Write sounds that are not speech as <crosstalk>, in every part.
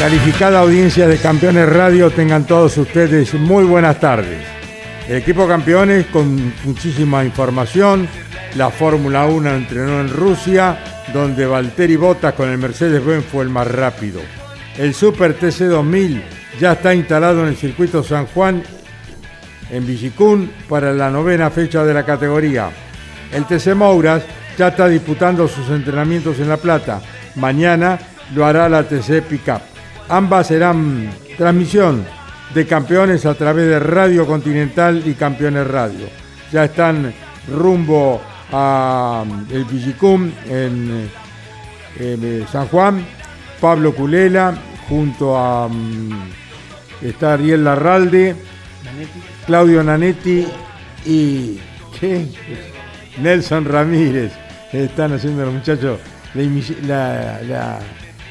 Calificada audiencia de Campeones Radio, tengan todos ustedes muy buenas tardes. El equipo Campeones con muchísima información. La Fórmula 1 entrenó en Rusia, donde Valtteri Bottas con el Mercedes-Benz fue el más rápido. El Super TC 2000 ya está instalado en el circuito San Juan en Villicún para la novena fecha de la categoría. El TC Mouras ya está disputando sus entrenamientos en La Plata. Mañana lo hará la TC Pickup. Ambas serán transmisión de campeones a través de Radio Continental y Campeones Radio. Ya están rumbo a el Villicum en, en San Juan. Pablo Culela junto a mm, está Ariel Larralde, Claudio Nanetti y ¿qué? Nelson Ramírez. Están haciendo los muchachos la- la-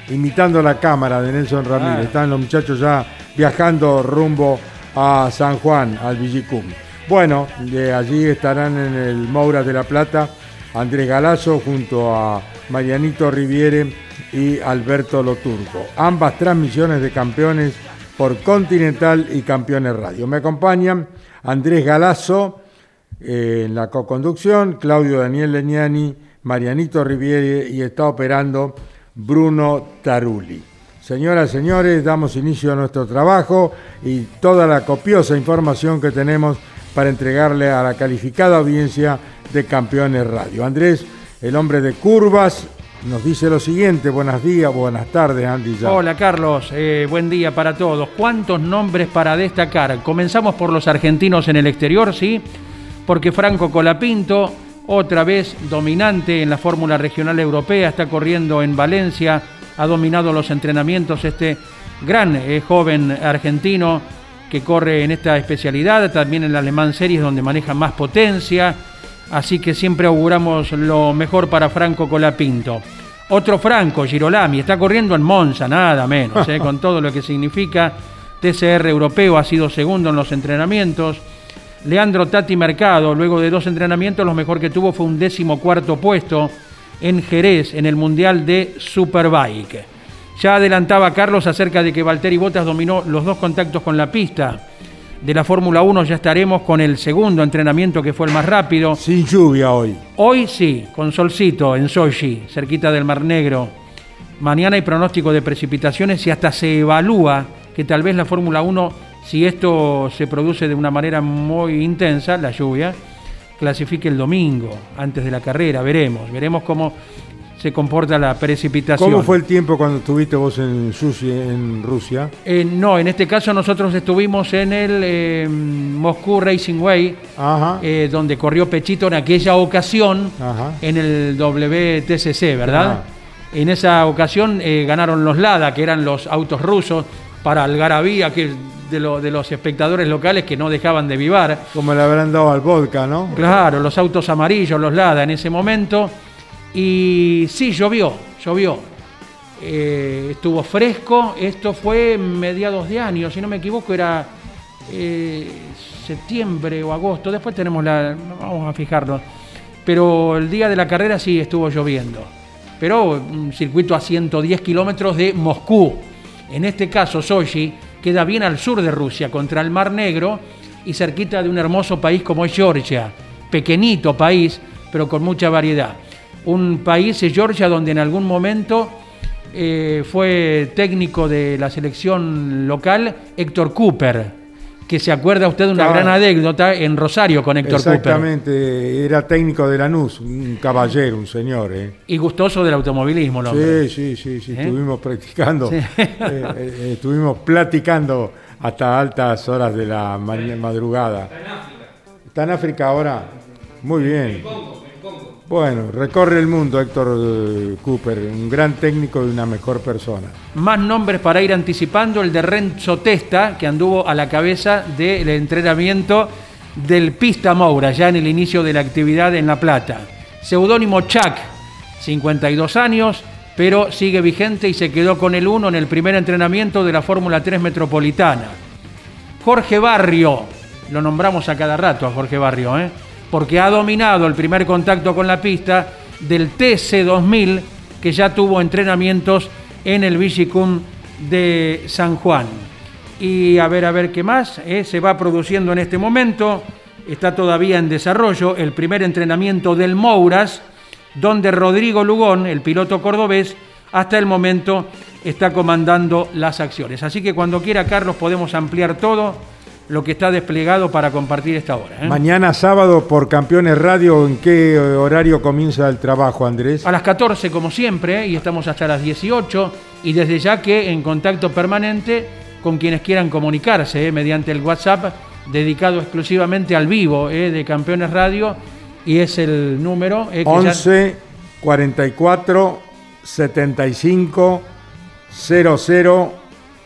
imitando la cámara de Nelson Ramírez. Ah. Están los muchachos ya viajando rumbo a San Juan, al Villicum. Bueno, de allí estarán en el Moura de la Plata Andrés Galazo junto a Marianito Riviere y Alberto Loturco. Ambas transmisiones de campeones por Continental y Campeones Radio. Me acompañan Andrés Galazo eh, en la co-conducción, Claudio Daniel Leñani, Marianito Riviere y está operando Bruno Taruli. Señoras y señores, damos inicio a nuestro trabajo y toda la copiosa información que tenemos para entregarle a la calificada audiencia de Campeones Radio. Andrés, el hombre de curvas, nos dice lo siguiente. Buenos días, buenas tardes, Andy. ya. Hola Carlos, eh, buen día para todos. ¿Cuántos nombres para destacar? Comenzamos por los argentinos en el exterior, ¿sí? Porque Franco Colapinto, otra vez dominante en la Fórmula Regional Europea, está corriendo en Valencia, ha dominado los entrenamientos este gran eh, joven argentino que corre en esta especialidad, también en la Alemán Series donde maneja más potencia, así que siempre auguramos lo mejor para Franco Colapinto. Otro Franco, Girolami, está corriendo en Monza, nada menos, ¿eh? <laughs> con todo lo que significa. TCR europeo ha sido segundo en los entrenamientos. Leandro Tati Mercado, luego de dos entrenamientos, lo mejor que tuvo fue un décimo cuarto puesto en Jerez, en el Mundial de Superbike. Ya adelantaba Carlos acerca de que Valtteri Bottas dominó los dos contactos con la pista. De la Fórmula 1 ya estaremos con el segundo entrenamiento que fue el más rápido. Sin lluvia hoy. Hoy sí, con solcito en Sochi, cerquita del Mar Negro. Mañana hay pronóstico de precipitaciones y hasta se evalúa que tal vez la Fórmula 1, si esto se produce de una manera muy intensa, la lluvia, clasifique el domingo, antes de la carrera. Veremos, veremos cómo se comporta la precipitación. ¿Cómo fue el tiempo cuando estuviste vos en, en Rusia? Eh, no, en este caso nosotros estuvimos en el eh, Moscú Racing Way, Ajá. eh, donde corrió Pechito en aquella ocasión Ajá. en el WTCC, ¿verdad? Ajá. En esa ocasión ganaron los Lada, que eran los autos rusos, para Algarabía, que de, lo- de los espectadores locales que no dejaban de vivar. Como le habrán dado al vodka, ¿no? Claro, los autos amarillos, los Lada en ese momento. Y sí, llovió, llovió. Eh, estuvo fresco, esto fue mediados de año, si no me equivoco, era eh, septiembre o agosto, después tenemos la, vamos a fijarnos, pero el día de la carrera sí estuvo lloviendo, pero un circuito a 110 kilómetros de Moscú, en este caso Sochi queda bien al sur de Rusia, contra el Mar Negro y cerquita de un hermoso país como es Georgia, pequeñito país, pero con mucha variedad. Un país es Georgia donde en algún momento eh, fue técnico de la selección local Héctor Cooper, que se acuerda usted de una gran anécdota en Rosario con Héctor Cooper. Exactamente, era técnico de Lanús, un caballero, un señor. ¿eh? Y gustoso del automovilismo, ¿no? Sí, sí, sí, sí, ¿Eh? estuvimos practicando, estuvimos platicando hasta altas horas de la madrugada. Está en África. Está en África ahora. Muy bien. Bueno, recorre el mundo Héctor eh, Cooper, un gran técnico y una mejor persona. Más nombres para ir anticipando, el de Renzo Testa, que anduvo a la cabeza del entrenamiento del Pista Moura, ya en el inicio de la actividad en La Plata. Seudónimo Chuck, 52 años, pero sigue vigente y se quedó con el 1 en el primer entrenamiento de la Fórmula 3 Metropolitana. Jorge Barrio, lo nombramos a cada rato a Jorge Barrio, ¿eh? Porque ha dominado el primer contacto con la pista del TC2000 que ya tuvo entrenamientos en el Vigicum de San Juan. Y a ver, a ver qué más eh, se va produciendo en este momento. Está todavía en desarrollo el primer entrenamiento del Mouras, donde Rodrigo Lugón, el piloto cordobés, hasta el momento está comandando las acciones. Así que cuando quiera, Carlos, podemos ampliar todo lo que está desplegado para compartir esta hora. ¿eh? Mañana sábado por Campeones Radio, ¿en qué horario comienza el trabajo, Andrés? A las 14, como siempre, y estamos hasta las 18, y desde ya que en contacto permanente con quienes quieran comunicarse ¿eh? mediante el WhatsApp dedicado exclusivamente al vivo ¿eh? de Campeones Radio, y es el número... 11 44 75 00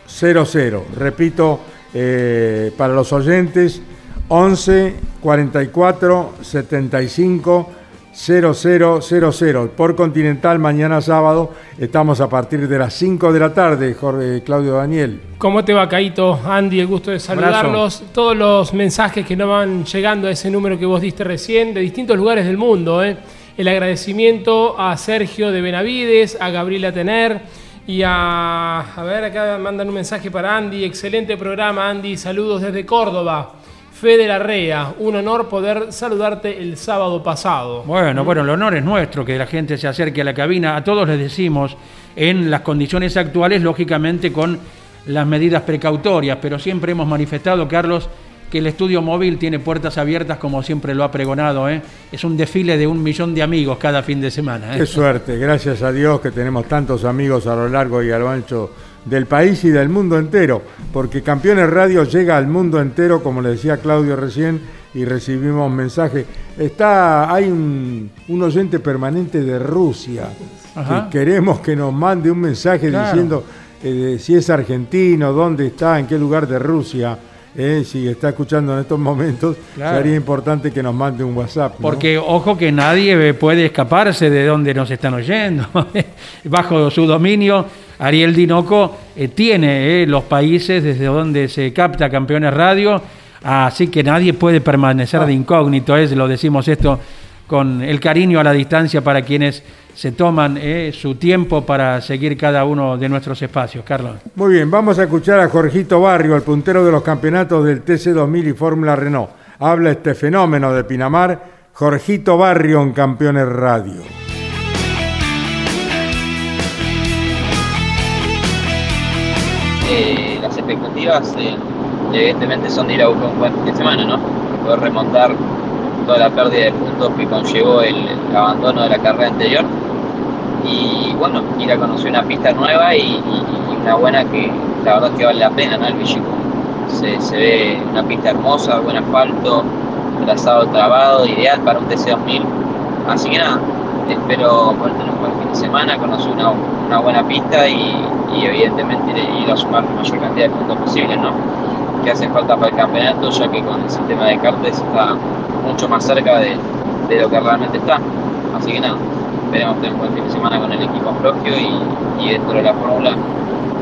00. Repito, eh, para los oyentes 11 44 75 0000 por Continental mañana sábado estamos a partir de las 5 de la tarde Jorge Claudio Daniel ¿Cómo te va Caito? Andy, el gusto de saludarlos todos los mensajes que nos van llegando a ese número que vos diste recién de distintos lugares del mundo ¿eh? el agradecimiento a Sergio de Benavides a Gabriela Tener y a, a ver, acá mandan un mensaje para Andy. Excelente programa, Andy. Saludos desde Córdoba. Fede Larrea, un honor poder saludarte el sábado pasado. Bueno, bueno, el honor es nuestro que la gente se acerque a la cabina. A todos les decimos, en las condiciones actuales, lógicamente con las medidas precautorias, pero siempre hemos manifestado, Carlos, que el estudio móvil tiene puertas abiertas como siempre lo ha pregonado. ¿eh? Es un desfile de un millón de amigos cada fin de semana. ¿eh? Qué suerte, gracias a Dios que tenemos tantos amigos a lo largo y a lo ancho del país y del mundo entero, porque Campeones Radio llega al mundo entero, como le decía Claudio recién, y recibimos mensajes. Está, hay un, oyente permanente de Rusia que queremos que nos mande un mensaje diciendo eh, si es argentino, dónde está, en qué lugar de Rusia eh, si está escuchando en estos momentos, sería importante que nos mande un WhatsApp. Porque ojo que nadie puede escaparse de donde nos están oyendo. <laughs> Bajo su dominio, Ariel Dinoco eh, tiene eh, los países desde donde se capta Campeones Radio, así que nadie puede permanecer de incógnito, es, lo decimos esto con el cariño a la distancia para quienes se toman eh, su tiempo para seguir cada uno de nuestros espacios. Carlos. Muy bien, vamos a escuchar a Jorgito Barrio, el puntero de los campeonatos del TC2000 y Fórmula Renault. Habla este fenómeno de Pinamar, Jorgito Barrio en Campeones Radio. Eh, las expectativas eh, evidentemente son de ir a buscar un buen fin de semana, ¿no? Poder remontar toda la pérdida de puntos que conllevó el, abandono de la carrera anterior. Y bueno, ir a conocer una pista nueva y, una buena que la verdad que vale la pena, ¿no? El Se, se, ve una pista hermosa, buen asfalto, trazado trabado, ideal para un TC2000. Así que nada, espero tener un buen fin de semana, conocer una, una buena pista y, evidentemente ir a sumar la mayor cantidad de puntos posible, ¿no? Que hacen falta para el campeonato, ya que con el sistema de cartes está mucho más cerca de, lo que realmente está. Así que nada, esperemos tener un buen fin de semana con el equipo propio y, dentro de la fórmula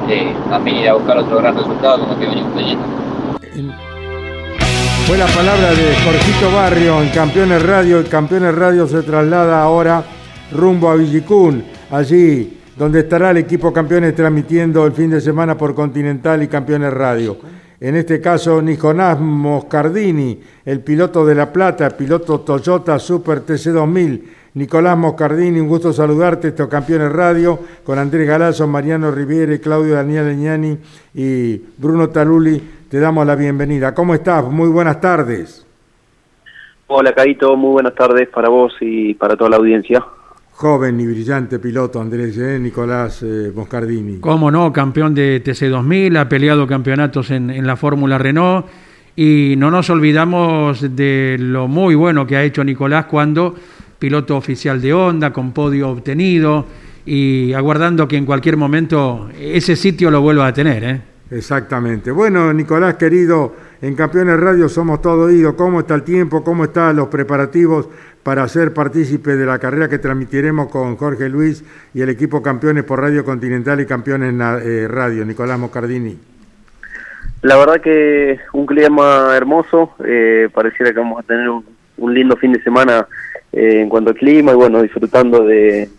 eh, también ir a buscar otro gran resultado como que venimos teniendo. Fue la palabra de Jorgito Barrio en Campeones Radio. Y Campeones Radio se traslada ahora rumbo a Villicún, allí donde estará el equipo Campeones transmitiendo el fin de semana por Continental y Campeones Radio. En este caso, Nicolás Moscardini, el piloto de La Plata, piloto Toyota Super TC2000. Nicolás Moscardini, un gusto saludarte, estos Campeones Radio, con Andrés Galazo, Mariano Riviere, Claudio Daniel Leñani y Bruno Taluli te damos la bienvenida. ¿Cómo estás? Muy buenas tardes. Hola, Caito. Muy buenas tardes para vos y para toda la audiencia. Joven y brillante piloto, Andrés, ¿eh? Nicolás eh, Moscardini. Cómo no, campeón de TC2000, ha peleado campeonatos en, en la Fórmula Renault y no nos olvidamos de lo muy bueno que ha hecho Nicolás cuando piloto oficial de Honda, con podio obtenido y aguardando que en cualquier momento ese sitio lo vuelva a tener. ¿eh? Exactamente. Bueno, Nicolás, querido, en Campeones Radio somos todo oído. ¿Cómo está el tiempo? ¿Cómo están los preparativos para ser partícipe de la carrera que transmitiremos con Jorge Luis y el equipo Campeones por Radio Continental y Campeones eh, Radio? Nicolás Moscardini. La verdad que un clima hermoso. Eh, pareciera que vamos a tener un, lindo fin de semana eh, en cuanto al clima y bueno, disfrutando de,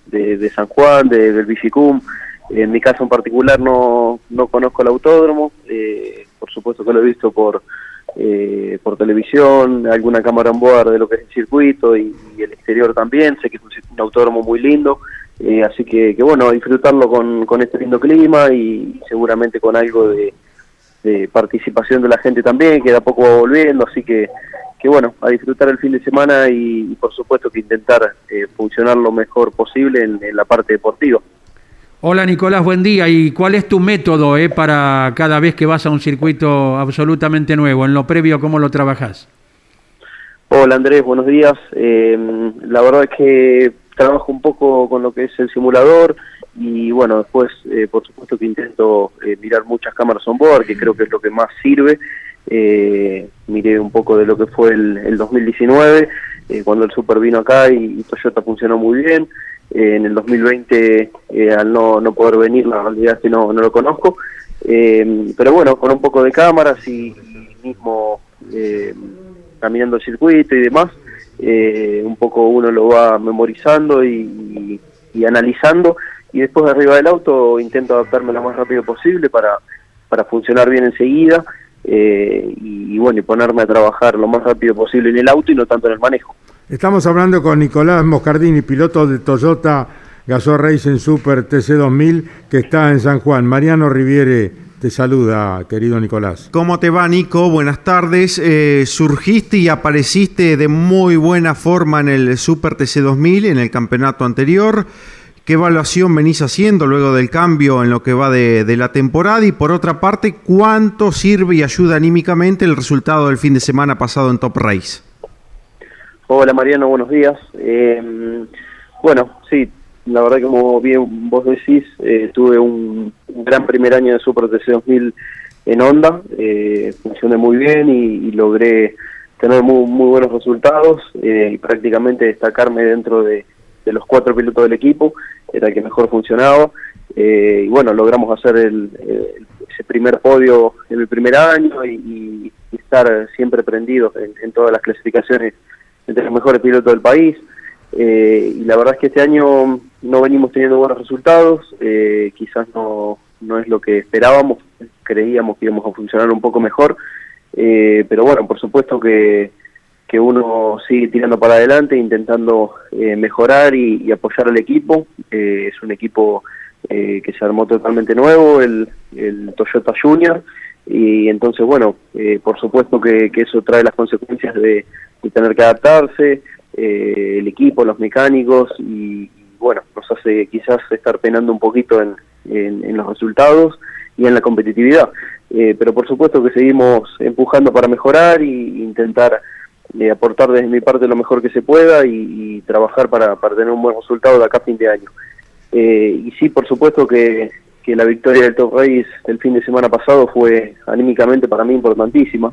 San Juan, de, del Bicicum. En mi caso en particular no, no conozco el autódromo, eh, por supuesto que lo he visto por, eh, por televisión, alguna cámara en board de lo que es el circuito y, el exterior también, sé que es un, autódromo muy lindo, eh, así que, que, bueno, disfrutarlo con, con este lindo clima y seguramente con algo de, participación de la gente también, que de a poco va volviendo, así que, que bueno, a disfrutar el fin de semana y, por supuesto que intentar funcionar lo mejor posible en la parte deportiva. Hola Nicolás, buen día. ¿Y cuál es tu método eh, para cada vez que vas a un circuito absolutamente nuevo? En lo previo, ¿cómo lo trabajas? Hola Andrés, buenos días. Eh, la verdad es que trabajo un poco con lo que es el simulador y bueno, después eh, por supuesto que intento mirar muchas cámaras on board, que creo que es lo que más sirve. miré un poco de lo que fue el, 2019, cuando el Super vino acá y Toyota funcionó muy bien. Eh, en el 2020, eh, al no, no poder venir, la realidad es que no, no lo conozco. Eh, pero bueno, con un poco de cámaras y, mismo caminando el circuito y demás, un poco uno lo va memorizando y, analizando. Y después de arriba del auto intento adaptarme lo más rápido posible para, para funcionar bien enseguida. y, y bueno, y ponerme a trabajar lo más rápido posible en el auto y no tanto en el manejo. Estamos hablando con Nicolás Moscardini, piloto de Toyota Gazoo Racing Super TC2000, que está en San Juan. Mariano Riviere te saluda, querido Nicolás. ¿Cómo te va, Nico? Buenas tardes. Eh, surgiste y apareciste de muy buena forma en el Super TC2000, en el campeonato anterior. ¿Qué evaluación venís haciendo luego del cambio en lo que va de, de, la temporada? Y por otra parte, ¿cuánto sirve y ayuda anímicamente el resultado del fin de semana pasado en Top Race? Hola Mariano, buenos días. Eh, bueno, sí, la verdad que como bien vos decís, eh, tuve un, gran primer año de Super TC 2000 en Honda, eh, funcioné muy bien y, logré tener muy, buenos resultados y prácticamente destacarme dentro de, los cuatro pilotos del equipo, era el que mejor funcionaba. y bueno, logramos hacer el, ese primer podio en el primer año y, estar siempre prendidos en todas las clasificaciones entre los mejores pilotos del país. Eh, y la verdad es que este año no venimos teniendo buenos resultados, eh, quizás no, no es lo que esperábamos, creíamos que íbamos a funcionar un poco mejor, eh, pero bueno, por supuesto que, que uno sigue tirando para adelante, intentando mejorar y, apoyar al equipo. es un equipo que se armó totalmente nuevo, el, el Toyota Junior, y entonces, bueno, por supuesto que, que eso trae las consecuencias de y tener que adaptarse, eh, el equipo, los mecánicos y, bueno, nos hace quizás estar penando un poquito en, en, los resultados y en la competitividad. Eh, pero por supuesto que seguimos empujando para mejorar e intentar eh, aportar desde mi parte lo mejor que se pueda y, trabajar para, para, tener un buen resultado de acá a fin de año. y sí, por supuesto que, que la victoria del Top Race el fin de semana pasado fue anímicamente para mí importantísima.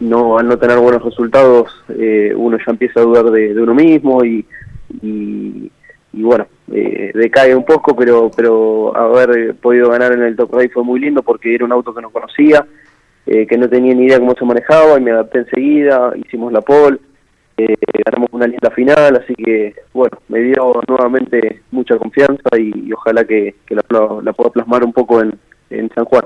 Eh, no al no tener buenos resultados eh, uno ya empieza a dudar de, uno mismo y, y, bueno eh, decae un poco pero pero haber podido ganar en el Top Race fue muy lindo porque era un auto que no conocía que no tenía ni idea cómo se manejaba y me adapté enseguida, hicimos la pole, ganamos una linda final, así que bueno, me dio nuevamente mucha confianza y, ojalá que, la, pueda plasmar un poco en, en San Juan.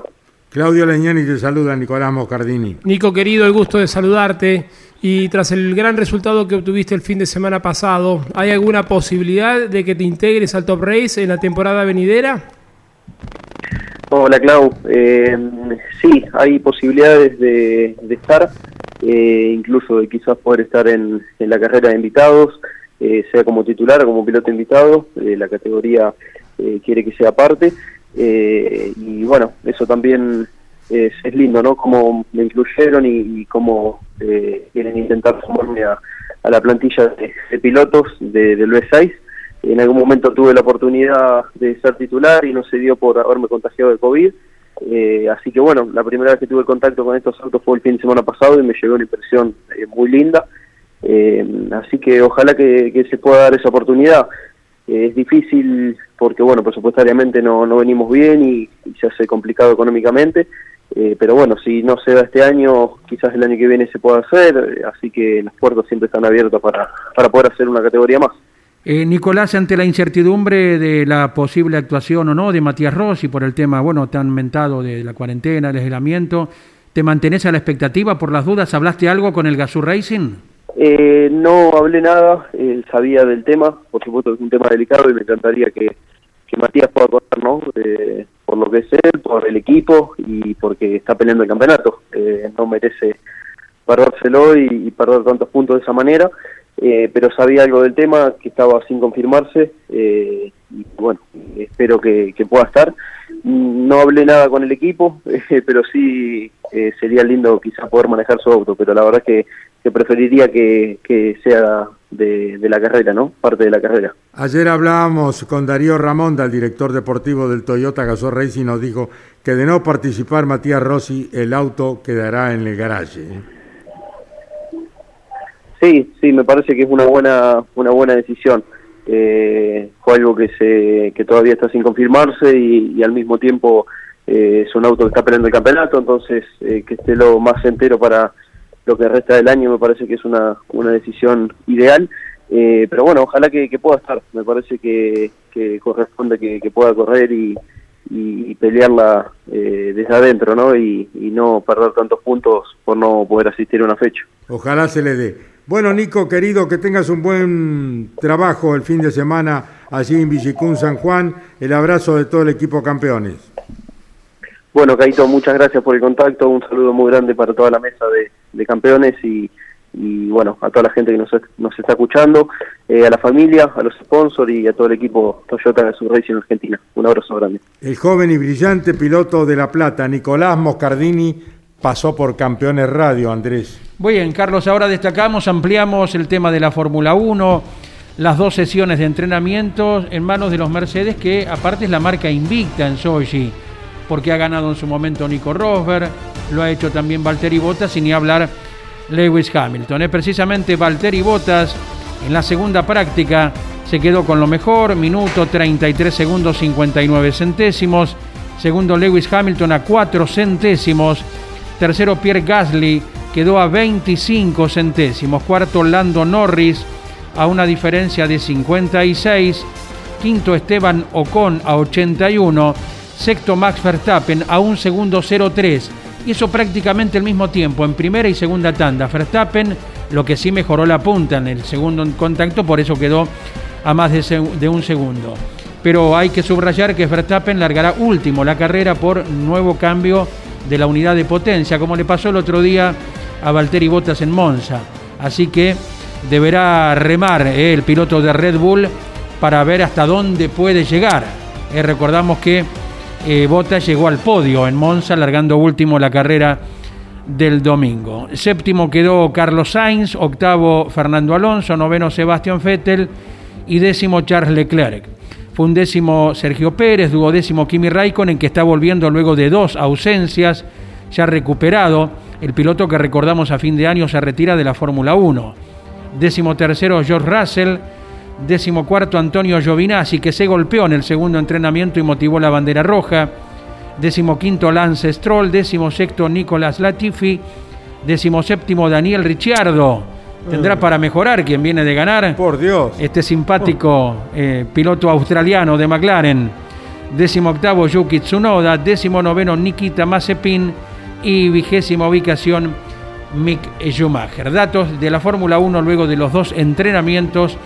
Claudio Leñani te saluda, Nicolás Moscardini. Nico, querido, el gusto de saludarte. Y tras el gran resultado que obtuviste el fin de semana pasado, ¿hay alguna posibilidad de que te integres al Top Race en la temporada venidera? Hola, Clau. Eh, sí, hay posibilidades de, estar, eh, incluso de quizás poder estar en, la carrera de invitados, eh, sea como titular o como piloto invitado. la categoría quiere que sea parte. Y bueno, eso también es, lindo, ¿no? Cómo me incluyeron y, cómo eh, quieren intentar sumarme a, la plantilla de, pilotos de, del V6. En algún momento tuve la oportunidad de ser titular y no se dio por haberme contagiado de COVID. Eh, así que bueno, la primera vez que tuve contacto con estos autos fue el fin de semana pasado y me llegó una impresión eh, muy linda. así que ojalá que, se pueda dar esa oportunidad. Es difícil porque bueno, presupuestariamente no, no venimos bien y, se hace complicado económicamente. Eh, pero bueno, si no se da este año, quizás el año que viene se pueda hacer, eh, así que las puertas siempre están abiertas para, para poder hacer una categoría más. Eh, Nicolás, ante la incertidumbre de la posible actuación o no de Matías Rossi por el tema, bueno, tan mentado de la cuarentena, el aislamiento, ¿te mantenés a la expectativa por las dudas? ¿Hablaste algo con el Gazoo Racing? No hablé nada, él sabía del tema, por supuesto es un tema delicado y me encantaría que, que Matías pueda contar, ¿no? por lo que es él, por el equipo y porque está peleando el campeonato. Eh, no merece perdérselo y, perder tantos puntos de esa manera, eh, pero sabía algo del tema que estaba sin confirmarse eh, y bueno, espero que, pueda estar. No hablé nada con el equipo, <laughs> pero sí sería lindo quizás poder manejar su auto, pero la verdad que, que preferiría que, que sea de, la carrera, ¿no? Parte de la carrera. Ayer hablábamos con Darío Ramonda, el director deportivo del Toyota Gazoo Racing, nos dijo que de no participar Matías Rossi, el auto quedará en el garaje. ¿eh? Sí, sí, me parece que es una buena, una buena decisión. Eh, fue algo que se que todavía está sin confirmarse y, al mismo tiempo eh, es un auto que está peleando el campeonato, entonces que esté lo más entero para lo que resta del año me parece que es una, una decisión ideal. Eh, pero bueno, ojalá que, pueda estar. Me parece que, corresponde que, pueda correr y, pelearla eh, desde adentro, ¿no? Y, no perder tantos puntos por no poder asistir a una fecha. Ojalá se le dé. Bueno, Nico, querido, que tengas un buen trabajo el fin de semana allí en Villicún, San Juan. El abrazo de todo el equipo campeones. Bueno, Caito, muchas gracias por el contacto. Un saludo muy grande para toda la mesa de, campeones y, bueno, a toda la gente que nos, nos está escuchando, eh, a la familia, a los sponsors y a todo el equipo Toyota de su Racing Argentina. Un abrazo grande. El joven y brillante piloto de La Plata, Nicolás Moscardini, pasó por Campeones Radio, Andrés. Bien, Carlos, ahora destacamos, ampliamos el tema de la Fórmula 1, las dos sesiones de entrenamiento en manos de los Mercedes, que aparte es la marca invicta en Sochi porque ha ganado en su momento Nico Rosberg, lo ha hecho también Valtteri Bottas, sin ni hablar Lewis Hamilton. Es precisamente Valtteri Bottas en la segunda práctica se quedó con lo mejor, minuto 33 segundos 59 centésimos. Segundo Lewis Hamilton a 4 centésimos. Tercero Pierre Gasly quedó a 25 centésimos. Cuarto Lando Norris a una diferencia de 56. Quinto Esteban Ocon a 81 Sexto Max Verstappen a un segundo 0-3. Y eso prácticamente al mismo tiempo, en primera y segunda tanda. Verstappen, lo que sí mejoró la punta en el segundo contacto, por eso quedó a más de, un segundo. Pero hay que subrayar que Verstappen largará último la carrera por nuevo cambio de la unidad de potencia, como le pasó el otro día a Valtteri Bottas en Monza. Así que deberá remar eh, el piloto de Red Bull para ver hasta dónde puede llegar. Eh, recordamos que eh, Bota llegó al podio en Monza, largando último la carrera del domingo. Séptimo quedó Carlos Sainz, octavo Fernando Alonso, noveno Sebastián Vettel y décimo Charles Leclerc. Fue un décimo Sergio Pérez, duodécimo Kimi Raikkonen, que está volviendo luego de dos ausencias, ya recuperado. El piloto que recordamos a fin de año se retira de la Fórmula 1. Décimo tercero George Russell, Décimo cuarto Antonio Giovinazzi, que se golpeó en el segundo entrenamiento y motivó la bandera roja. decimoquinto Lance Stroll, decimosexto Nicolás Latifi, decimoséptimo Daniel Ricciardo. Tendrá para mejorar quien viene de ganar. Por Dios. Este simpático eh, piloto australiano de McLaren. Décimo octavo Yuki Tsunoda, décimo noveno Nikita Mazepin y vigésima ubicación Mick Schumacher. Datos de la Fórmula 1 luego de los dos entrenamientos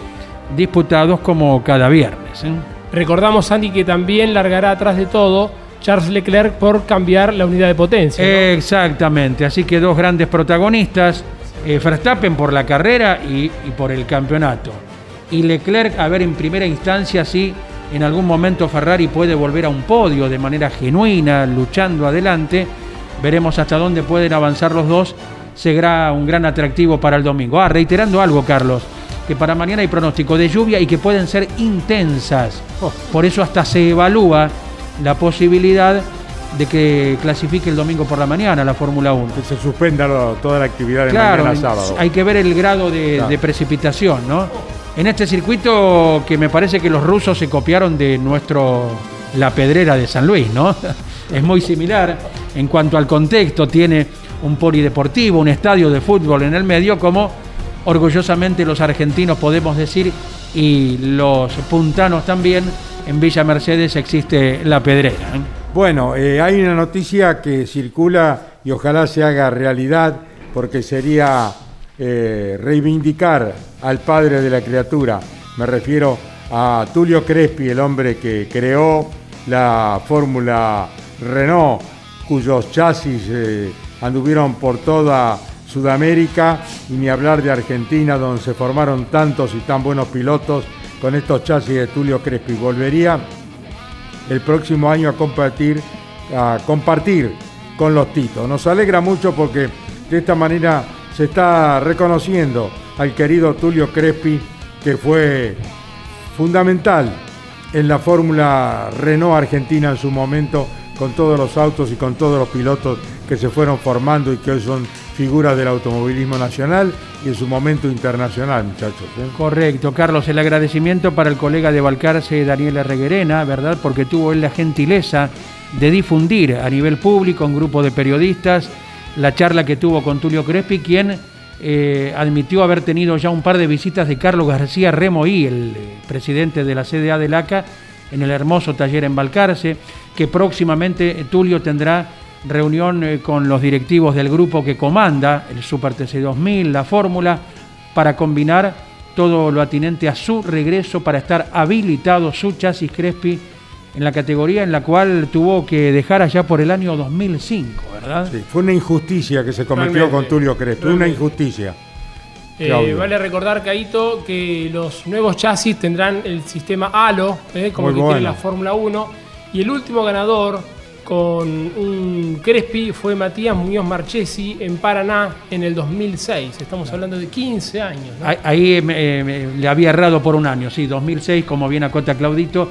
disputados como cada viernes. ¿eh? Recordamos, Andy, que también largará atrás de todo Charles Leclerc por cambiar la unidad de potencia. Exactamente, así que dos grandes protagonistas, eh, Verstappen por la carrera y, por el campeonato. Y Leclerc, a ver, en primera instancia, si en algún momento Ferrari puede volver a un podio de manera genuina, luchando adelante. Veremos hasta dónde pueden avanzar los dos. Será un gran atractivo para el domingo. Ah, reiterando algo, Carlos que para mañana hay pronóstico de lluvia y que pueden ser intensas. Oh. Por eso hasta se evalúa la posibilidad de que clasifique el domingo por la mañana la Fórmula 1. Que se suspenda toda la actividad de mañana sábado. Hay que ver el grado de, precipitación, ¿no? En este circuito que me parece que los rusos se copiaron de nuestro La Pedrera de San Luis, ¿no? <laughs> Es muy similar en cuanto al contexto, tiene un polideportivo, un estadio de fútbol en el medio, como orgullosamente los argentinos podemos decir, y los puntanos también, en Villa Mercedes existe la pedrera. ¿eh? Bueno, eh, hay una noticia que circula y ojalá se haga realidad porque sería eh, reivindicar al padre de la criatura. Me refiero a Tulio Crespi, el hombre que creó la fórmula Renault, cuyos chasis anduvieron por toda Sudamérica y ni hablar de Argentina, donde se formaron tantos y tan buenos pilotos con estos chasis de Tulio Crespi. Volvería el próximo año a compartir, a compartir con los Titos. Nos alegra mucho porque de esta manera se está reconociendo al querido Tulio Crespi, que fue fundamental en la fórmula Renault Argentina en su momento, con todos los autos y con todos los pilotos que se fueron formando y que hoy son figuras del automovilismo nacional y en su momento internacional, muchachos. ¿eh? Correcto, Carlos, el agradecimiento para el colega de Balcarce, Daniel Reguerena, ¿verdad? Porque tuvo él la gentileza de difundir a nivel público, un grupo de periodistas, la charla que tuvo con Tulio Crespi, quien eh, admitió haber tenido ya un par de visitas de Carlos García Remoí, el eh, presidente de la CDA del ACA, en el hermoso taller en Balcarce, que próximamente Tulio tendrá reunión eh, con los directivos del grupo que comanda el Super TC2000, la fórmula, para combinar todo lo atinente a su regreso para estar habilitado su chasis Crespi en la categoría en la cual tuvo que dejar allá por el año 2005, ¿verdad? Sí, fue una injusticia que se cometió con Tulio Crespi, una injusticia. Eh, vale recordar, Caito, que los nuevos chasis tendrán el sistema Halo, eh, como el que tiene la Fórmula 1, y el último ganador con un Crespi fue Matías Muñoz Marchesi en Paraná en el 2006. Estamos hablando de 15 años. Ahí, le había errado por un año, sí, 2006, como bien acota Claudito,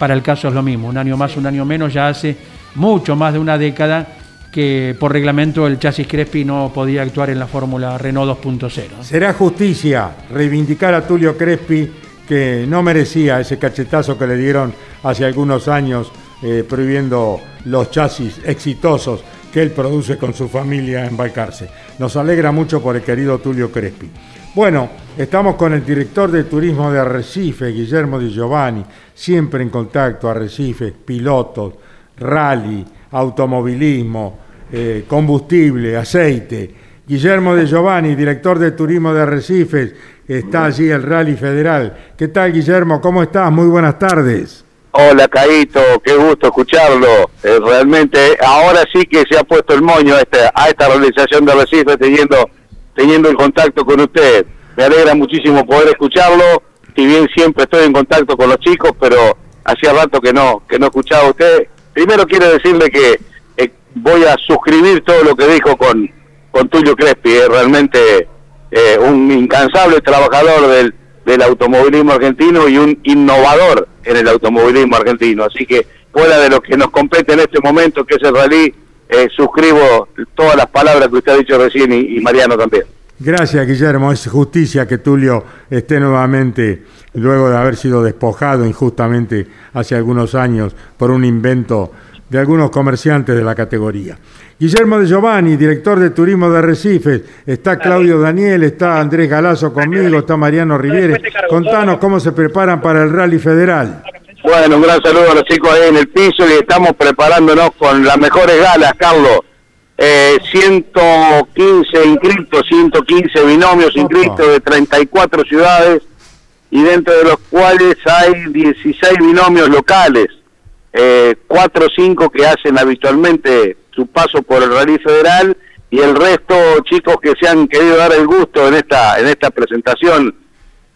para el caso es lo mismo, un año más, un año menos, ya hace mucho más de una década que por reglamento el chasis Crespi no podía actuar en la Fórmula Renault 2.0. Será justicia reivindicar a Tulio Crespi que no merecía ese cachetazo que le dieron hace algunos años eh, prohibiendo los chasis exitosos que él produce con su familia en Balcarce. Nos alegra mucho por el querido Tulio Crespi. Bueno, estamos con el director de turismo de Arrecife, Guillermo Di Giovanni, siempre en contacto, Arrecife, pilotos, rally, automovilismo, eh, combustible, aceite. Guillermo de Giovanni, director de turismo de Arrecife, está allí el Rally Federal. ¿Qué tal, Guillermo? ¿Cómo estás? Muy buenas tardes. Hola, Caito, qué gusto escucharlo. Eh, realmente, ahora sí que se ha puesto el moño a esta, a esta realización de Recife teniendo, teniendo el contacto con usted. Me alegra muchísimo poder escucharlo, si bien siempre estoy en contacto con los chicos, pero hacía rato que no, que no escuchaba a usted. Primero quiero decirle que eh, voy a suscribir todo lo que dijo con, con Tulio Crespi, es realmente eh, un incansable trabajador del del automovilismo argentino y un innovador en el automovilismo argentino. Así que fuera de lo que nos compete en este momento, que es el rally, eh, suscribo todas las palabras que usted ha dicho recién y, Mariano también. Gracias, Guillermo. Es justicia que Tulio esté nuevamente, luego de haber sido despojado injustamente hace algunos años por un invento de algunos comerciantes de la categoría. Guillermo de Giovanni, director de Turismo de Arrecifes, está Claudio Daniel, está Andrés Galazo conmigo, está Mariano Rivieres. Contanos cómo se preparan para el Rally Federal. Bueno, un gran saludo a los chicos ahí en el piso y estamos preparándonos con las mejores galas, Carlos. 115 eh, inscritos, 115 binomios inscritos de 34 ciudades y dentro de los cuales hay 16 binomios locales, eh, 4 o 5 que hacen habitualmente su paso por el Rally Federal y el resto chicos que se han querido dar el gusto en esta en esta presentación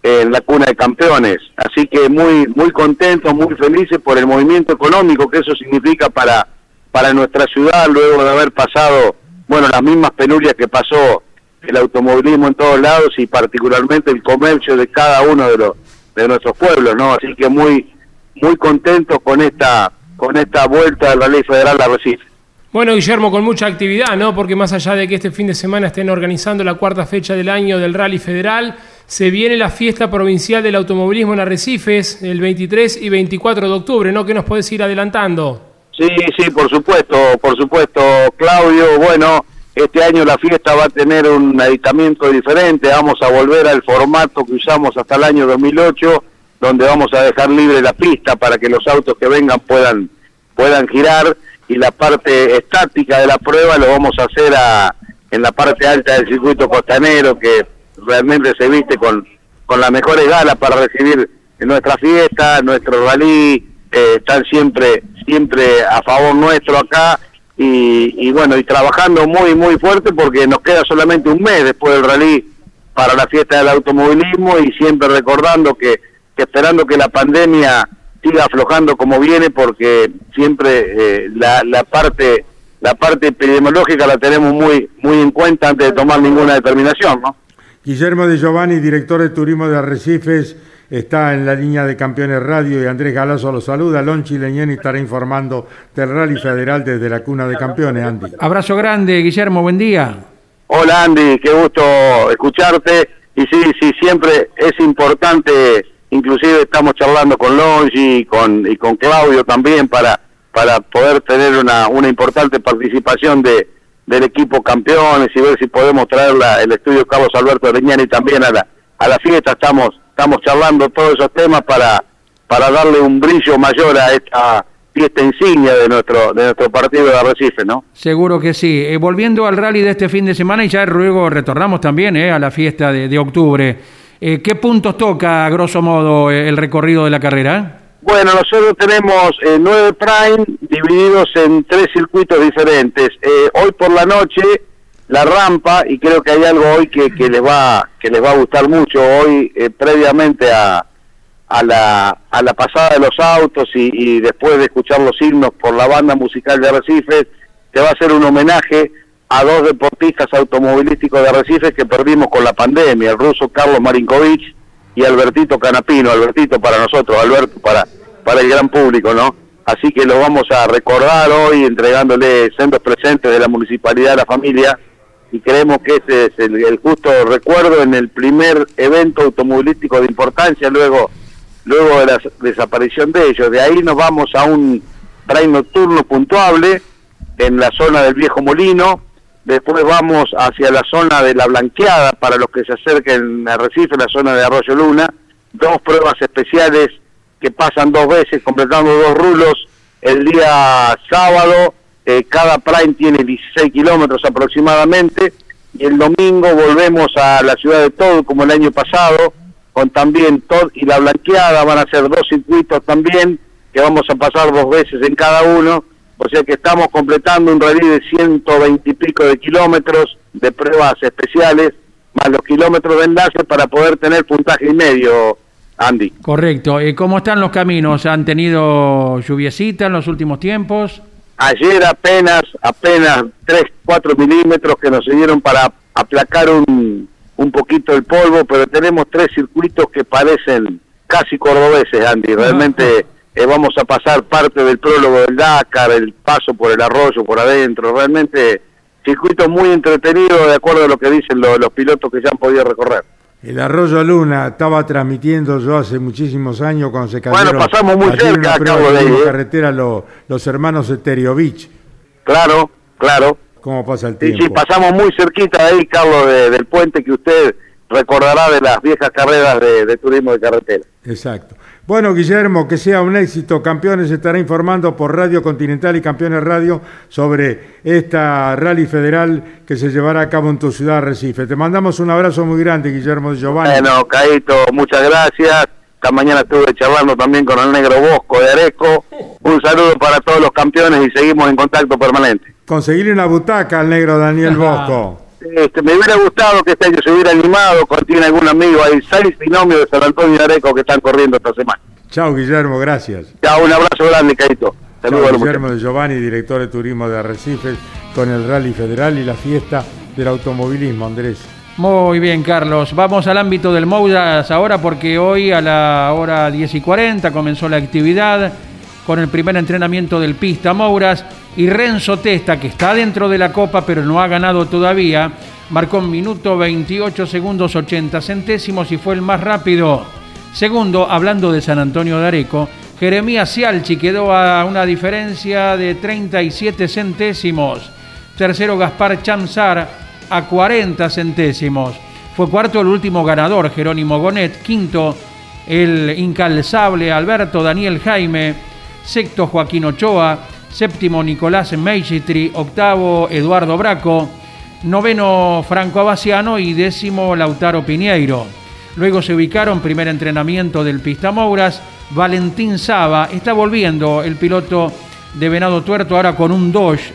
en la cuna de campeones. Así que muy muy contentos, muy felices por el movimiento económico que eso significa para para nuestra ciudad luego de haber pasado, bueno, las mismas penurias que pasó el automovilismo en todos lados y particularmente el comercio de cada uno de los de nuestros pueblos, ¿no? Así que muy muy contentos con esta con esta vuelta de la Ley Federal de Recife. Bueno, Guillermo, con mucha actividad, ¿no? Porque más allá de que este fin de semana estén organizando la cuarta fecha del año del Rally Federal, se viene la fiesta provincial del automovilismo en Arrecifes el 23 y 24 de octubre, ¿no? ¿Qué nos puedes ir adelantando? Sí, sí, por supuesto, por supuesto, Claudio. Bueno, este año la fiesta va a tener un aditamiento diferente. Vamos a volver al formato que usamos hasta el año 2008, donde vamos a dejar libre la pista para que los autos que vengan puedan puedan girar y la parte estática de la prueba lo vamos a hacer a, en la parte alta del circuito costanero que realmente se viste con, con las mejores galas para recibir nuestra fiesta, nuestro rally, eh, están siempre, siempre a favor nuestro acá y, y, bueno, y trabajando muy, muy fuerte porque nos queda solamente un mes después del rally para la fiesta del automovilismo y siempre recordando que, esperando que la pandemia siga aflojando como viene porque siempre eh, la, la parte la parte epidemiológica la tenemos muy muy en cuenta antes de tomar ninguna determinación, ¿no? Guillermo de Giovanni, director de turismo de Arrecifes, está en la línea de Campeones Radio y Andrés Galazo lo saluda. Lonchi Leñeni estará informando del Rally Federal desde la cuna de campeones, Andy. Abrazo grande, Guillermo, buen día. Hola Andy, qué gusto escucharte. Y sí, sí, siempre es importante, inclusive estamos charlando con Lonchi y con, y con Claudio también para, para poder tener una, una importante participación de del equipo campeones y ver si podemos traer el estudio Carlos Alberto Reñani también a la, a la fiesta. Estamos, estamos charlando todos esos temas para, para darle un brillo mayor a esta fiesta insignia de nuestro, de nuestro partido de Arrecife, ¿no? Seguro que sí. Eh, volviendo al rally de este fin de semana y ya luego retornamos también eh, a la fiesta de octubre. Eh, ¿Qué puntos toca, a grosso modo, el recorrido de la carrera? Bueno, nosotros tenemos eh, nueve Prime divididos en tres circuitos diferentes. Eh, hoy por la noche la rampa y creo que hay algo hoy que, que les va que les va a gustar mucho hoy eh, previamente a, a la a la pasada de los autos y, después de escuchar los himnos por la banda musical de Arrecifes se va a hacer un homenaje a dos deportistas automovilísticos de Arrecifes que perdimos con la pandemia, el ruso Carlos Marinkovic y Albertito Canapino, Albertito para nosotros, Alberto para, para el gran público, ¿no? Así que lo vamos a recordar hoy entregándole sendos presentes de la municipalidad a la familia y creemos que ese es el, justo recuerdo en el primer evento automovilístico de importancia luego luego de la desaparición de ellos. De ahí nos vamos a un train nocturno puntuable en la zona del Viejo Molino, Después vamos hacia la zona de la Blanqueada, para los que se acerquen a Recife, la zona de Arroyo Luna. Dos pruebas especiales que pasan dos veces, completando dos rulos el día sábado. Eh, cada prime tiene 16 kilómetros aproximadamente. Y el domingo volvemos a la ciudad de Tod, como el año pasado, con también Tod y la Blanqueada. Van a ser dos circuitos también, que vamos a pasar dos veces en cada uno o sea que estamos completando un rally de 120 y pico de kilómetros de pruebas especiales, más los kilómetros de enlace para poder tener puntaje y medio, Andy. Correcto. ¿Y cómo están los caminos? ¿Han tenido lluviecita en los últimos tiempos? Ayer apenas, apenas 3, 4 milímetros que nos dieron para aplacar un, un poquito el polvo, pero tenemos tres circuitos que parecen casi cordobeses, Andy. Realmente... Eh, vamos a pasar parte del prólogo del Dakar, el paso por el arroyo por adentro, realmente circuito muy entretenido de acuerdo a lo que dicen los pilotos que ya han podido recorrer. El Arroyo Luna estaba transmitiendo yo hace muchísimos años cuando se cayeron. Bueno, pasamos muy cerca, acabo de ir. ¿eh? carretera los hermanos Eteriovich. Claro, claro. ¿Cómo pasa el tiempo? Sí, sí, pasamos muy cerquita de ahí, Carlos, del puente que usted recordará de las viejas carreras de turismo de carretera. Exacto. Bueno, Guillermo, que sea un éxito. Campeones estará informando por Radio Continental y Campeones Radio sobre esta rally federal que se llevará a cabo en tu ciudad, Recife. Te mandamos un abrazo muy grande, Guillermo Giovanni. Bueno, Caito, muchas gracias. Esta mañana estuve charlando también con el negro Bosco de Areco. Un saludo para todos los campeones y seguimos en contacto permanente. Conseguirle una butaca al negro Daniel <laughs> Bosco. Este, me hubiera gustado que este año se hubiera animado, tiene algún amigo, hay seis binomios de San Antonio de Areco que están corriendo esta semana. Chao, Guillermo, gracias. Chao, un abrazo grande, Caito. Saludos Guillermo de Giovanni, director de turismo de Arrecifes, con el Rally Federal y la fiesta del automovilismo, Andrés. Muy bien, Carlos. Vamos al ámbito del Mouras ahora porque hoy a la hora 10 y 40 comenzó la actividad con el primer entrenamiento del Pista Mouras y Renzo Testa, que está dentro de la Copa pero no ha ganado todavía, marcó un minuto 28 segundos 80 centésimos y fue el más rápido. Segundo, hablando de San Antonio de Areco, Jeremías Cialchi quedó a una diferencia de 37 centésimos. Tercero, Gaspar Chamsar a 40 centésimos. Fue cuarto el último ganador, Jerónimo Gonet. Quinto, el incalzable Alberto Daniel Jaime. Sexto, Joaquín Ochoa. Séptimo Nicolás Meijitri, octavo Eduardo Braco, noveno Franco Abaciano. Y décimo Lautaro Piñeiro. Luego se ubicaron primer entrenamiento del Pista Mouras, Valentín Saba, está volviendo el piloto de Venado Tuerto ahora con un Dodge,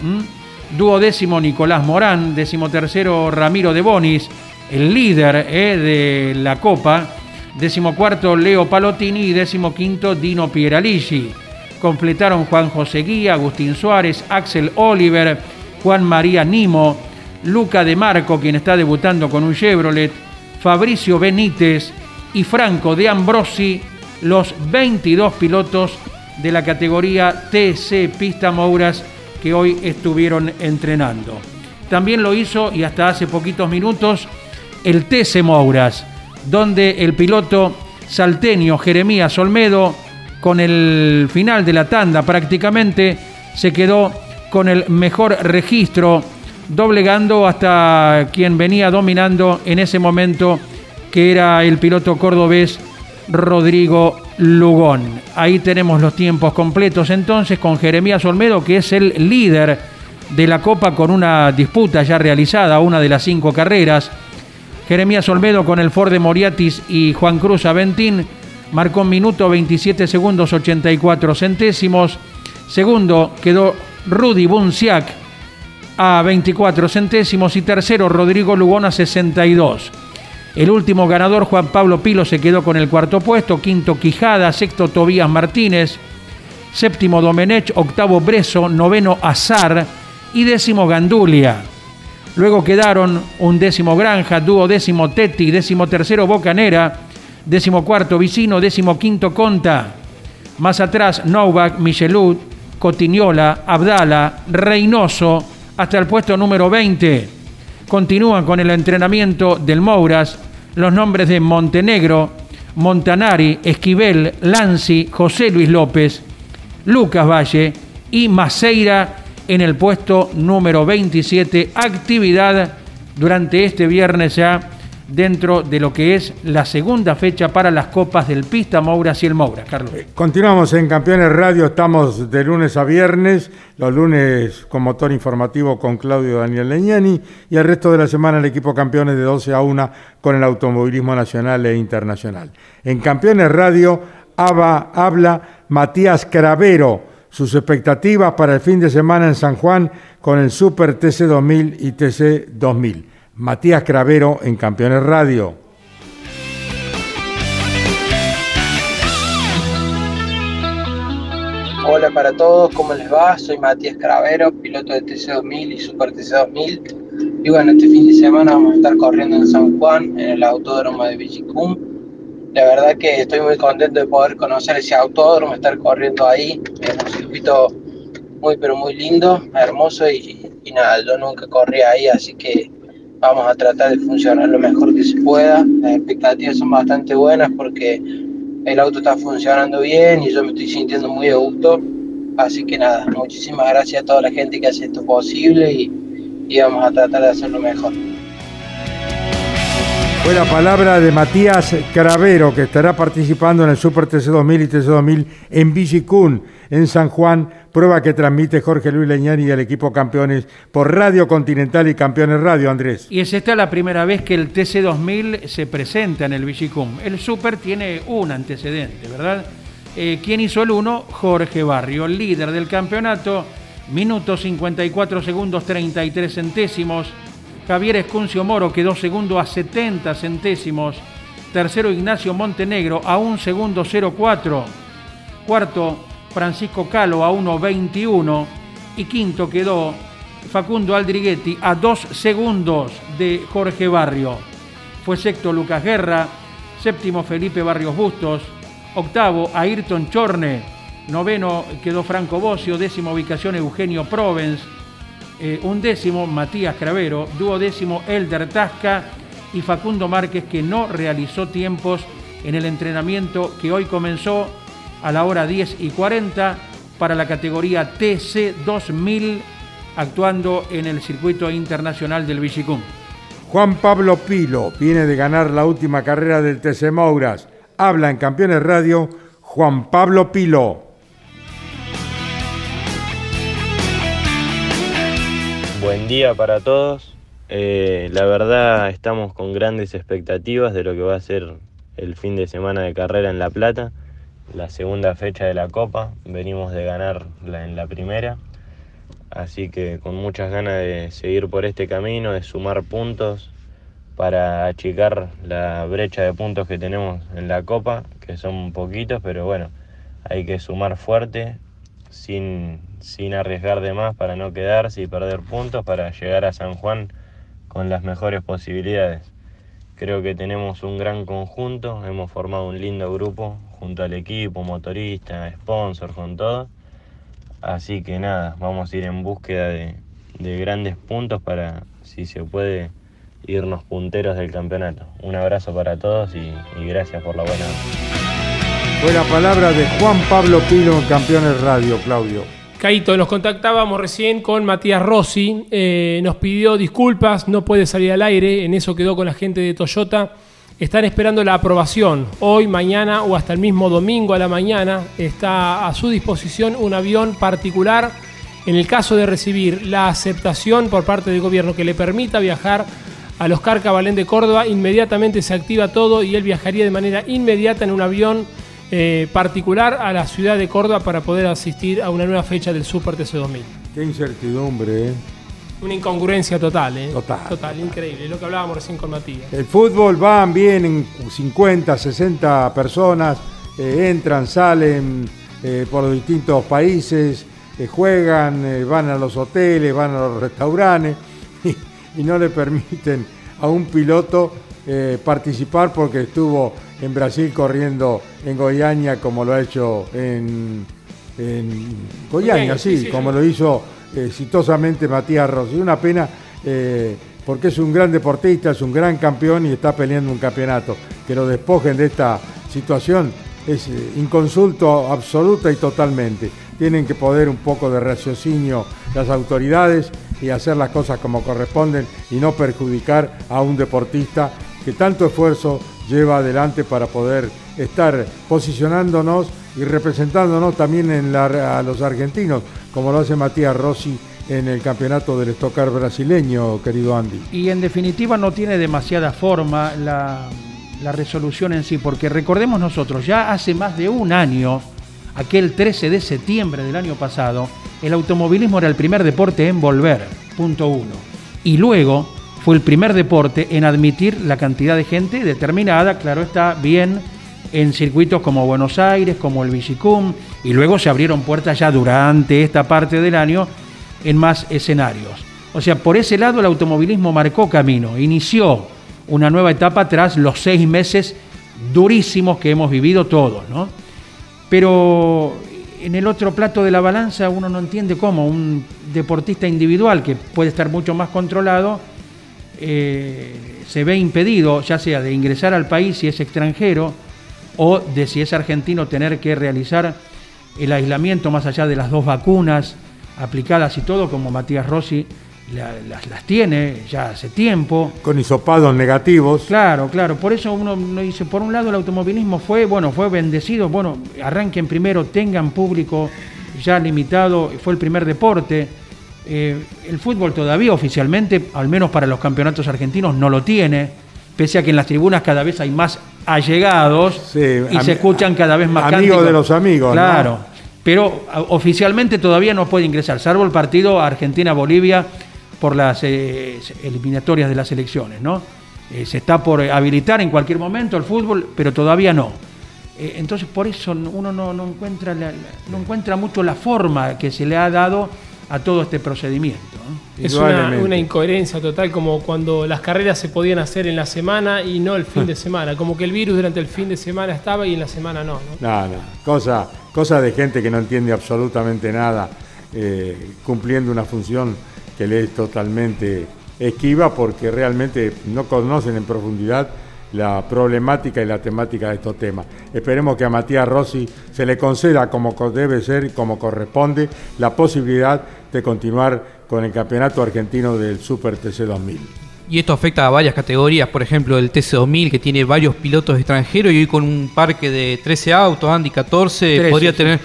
duodécimo Nicolás Morán, décimo tercero Ramiro de Bonis, el líder eh, de la Copa, décimo cuarto Leo Palotini y décimo quinto Dino Pieraligi completaron Juan José Guía, Agustín Suárez, Axel Oliver, Juan María Nimo, Luca de Marco, quien está debutando con un Chevrolet, Fabricio Benítez y Franco de Ambrosi, los 22 pilotos de la categoría TC Pista Mouras que hoy estuvieron entrenando. También lo hizo, y hasta hace poquitos minutos, el TC Mouras, donde el piloto salteño Jeremías Olmedo con el final de la tanda prácticamente se quedó con el mejor registro, doblegando hasta quien venía dominando en ese momento, que era el piloto cordobés Rodrigo Lugón. Ahí tenemos los tiempos completos entonces con Jeremías Olmedo, que es el líder de la Copa con una disputa ya realizada, una de las cinco carreras. Jeremías Olmedo con el Ford de Moriatis y Juan Cruz Aventín marcó un minuto 27 segundos 84 centésimos. Segundo quedó Rudy Bunciac a 24 centésimos y tercero Rodrigo Lugón a 62. El último ganador, Juan Pablo Pilo, se quedó con el cuarto puesto, quinto Quijada, sexto Tobías Martínez, séptimo Domenech, octavo Breso, noveno Azar. Y décimo Gandulia. Luego quedaron un décimo Granja, duodécimo Teti, décimo tercero Bocanera, décimo cuarto Vicino, décimo quinto Conta. Más atrás Novak, Michelud, Cotiñola, Abdala, Reynoso, hasta el puesto número 20. Continúan con el entrenamiento del Mouras los nombres de Montenegro, Montanari, Esquivel, Lanzi, José Luis López, Lucas Valle y Maceira en el puesto número 27. Actividad durante este viernes ya dentro de lo que es la segunda fecha para las copas del Pista Mouras y el Moura, Carlos. Eh, continuamos en Campeones Radio, estamos de lunes a viernes, los lunes con motor informativo con Claudio Daniel Leñani y el resto de la semana el equipo Campeones de 12 a 1 con el automovilismo nacional e internacional. En Campeones Radio habla Matías Cravero, sus expectativas para el fin de semana en San Juan con el Super TC 2000 y TC 2000. Matías Cravero en Campeones Radio. Hola para todos, ¿cómo les va? Soy Matías Cravero, piloto de TC2000 y Super TC2000. Y bueno, este fin de semana vamos a estar corriendo en San Juan, en el autódromo de Villicum. La verdad que estoy muy contento de poder conocer ese autódromo, estar corriendo ahí. Es un circuito muy pero muy lindo, hermoso y, y nada, yo nunca corrí ahí, así que vamos a tratar de funcionar lo mejor que se pueda. Las expectativas son bastante buenas porque el auto está funcionando bien y yo me estoy sintiendo muy a gusto. Así que nada, muchísimas gracias a toda la gente que hace esto posible y, y vamos a tratar de hacerlo mejor. Fue la palabra de Matías Cravero, que estará participando en el Super TC2000 y TC2000 en Villicún, en San Juan, prueba que transmite Jorge Luis Leñani y el equipo campeones por Radio Continental y Campeones Radio, Andrés. Y es esta la primera vez que el TC2000 se presenta en el Villicún. El Super tiene un antecedente, ¿verdad? Eh, ¿Quién hizo el 1? Jorge Barrio, líder del campeonato, minutos 54 segundos 33 centésimos. Javier Escuncio Moro quedó segundo a 70 centésimos. Tercero Ignacio Montenegro a un segundo 04. Cuarto Francisco Calo a 1.21. Y quinto quedó Facundo Aldriguetti a dos segundos de Jorge Barrio. Fue sexto Lucas Guerra. Séptimo Felipe Barrios Bustos. Octavo Ayrton Chorne. Noveno quedó Franco Bocio. Décima ubicación Eugenio Provence eh, undécimo Matías Cravero, duodécimo Elder Tasca y Facundo Márquez que no realizó tiempos en el entrenamiento que hoy comenzó a la hora 10 y 40 para la categoría TC 2000 actuando en el circuito internacional del Villicum. Juan Pablo Pilo viene de ganar la última carrera del TC Mouras. Habla en Campeones Radio Juan Pablo Pilo. Buen día para todos. Eh, la verdad estamos con grandes expectativas de lo que va a ser el fin de semana de carrera en La Plata, la segunda fecha de la Copa. Venimos de ganar en la primera, así que con muchas ganas de seguir por este camino, de sumar puntos para achicar la brecha de puntos que tenemos en la Copa, que son poquitos, pero bueno, hay que sumar fuerte sin, sin arriesgar de más para no quedarse y perder puntos para llegar a San Juan con las mejores posibilidades. Creo que tenemos un gran conjunto, hemos formado un lindo grupo junto al equipo, motorista, sponsor, con todo. Así que nada, vamos a ir en búsqueda de, grandes puntos para, si se puede, irnos punteros del campeonato. Un abrazo para todos y, y gracias por la buena. Fue la palabra de Juan Pablo Pino en Campeones Radio, Claudio. Caito, nos contactábamos recién con Matías Rossi, eh, nos pidió disculpas, no puede salir al aire, en eso quedó con la gente de Toyota. Están esperando la aprobación. Hoy, mañana o hasta el mismo domingo a la mañana está a su disposición un avión particular en el caso de recibir la aceptación por parte del gobierno que le permita viajar a los Carcabalén de Córdoba, inmediatamente se activa todo y él viajaría de manera inmediata en un avión eh, particular a la ciudad de Córdoba para poder asistir a una nueva fecha del Super TC 2000. Qué incertidumbre, ¿eh? Una incongruencia total, ¿eh? Total. Total, increíble. Lo que hablábamos recién con Matías. El fútbol van, vienen 50, 60 personas, eh, entran, salen por los distintos países, juegan, van a los hoteles, van a los restaurantes <laughs> y, no le permiten a un piloto participar porque estuvo en Brasil corriendo en Goiânia como lo ha hecho en, en Goiânia, sí, como lo hizo exitosamente Matías Rossi. Una pena eh, porque es un gran deportista, es un gran campeón y está peleando un campeonato. Que lo despojen de esta situación es eh, inconsulto absoluta y totalmente. Tienen que poder un poco de raciocinio las autoridades y hacer las cosas como corresponden y no perjudicar a un deportista que tanto esfuerzo lleva adelante para poder estar posicionándonos y representándonos también en a los argentinos, como lo hace Matías Rossi en el campeonato del estocar brasileño, querido Andy. Y en definitiva no tiene demasiada forma la, la resolución en sí, porque recordemos nosotros, ya hace más de un año, aquel 13 de septiembre del año pasado, el automovilismo era el primer deporte en volver, punto uno. Y luego fue el primer deporte en admitir la cantidad de gente determinada, claro está, bien en circuitos como Buenos Aires, como el Villicum, y luego se abrieron puertas ya durante esta parte del año en más escenarios. O sea, por ese lado el automovilismo marcó camino, inició una nueva etapa tras los seis meses durísimos que hemos vivido todos, ¿no? Pero en el otro plato de la balanza uno no entiende cómo un deportista individual que puede estar mucho más controlado eh, se ve impedido, ya sea de ingresar al país si es extranjero o de si es argentino tener que realizar el aislamiento más allá de las dos vacunas aplicadas y todo, como Matías Rossi las, tiene ya hace tiempo. Con hisopados negativos. Claro, claro. Por eso uno dice, por un lado el automovilismo fue, bueno, fue bendecido, bueno, arranquen primero, tengan público ya limitado, fue el primer deporte. Eh, el fútbol todavía oficialmente, al menos para los campeonatos argentinos, no lo tiene, pese a que en las tribunas cada vez hay más allegados y se escuchan cada vez más Amigos de los amigos. Claro. Pero oficialmente todavía no puede ingresar, salvo el partido Argentina-Bolivia por las eh, eliminatorias de las elecciones, ¿no? Eh, se está por habilitar en cualquier momento el fútbol, pero todavía no. Eh, entonces por eso uno no, encuentra no encuentra mucho la forma que se le ha dado a todo este procedimiento. Es una, incoherencia total, como cuando las carreras se podían hacer en la semana y no el fin de <laughs> semana, como que el virus durante el fin de semana estaba y en la semana no. No, no, cosa, cosa de gente que no entiende absolutamente nada, cumpliendo una función que le es totalmente esquiva porque realmente no conocen en profundidad la problemática y la temática de estos temas. Esperemos que a Matías Rossi se le conceda como debe ser y como corresponde la posibilidad de continuar con el campeonato argentino del Super TC 2000. Y esto afecta a varias categorías, por ejemplo el TC2000 que tiene varios pilotos extranjeros y hoy con un parque de 13 autos, Andy 14, podría tener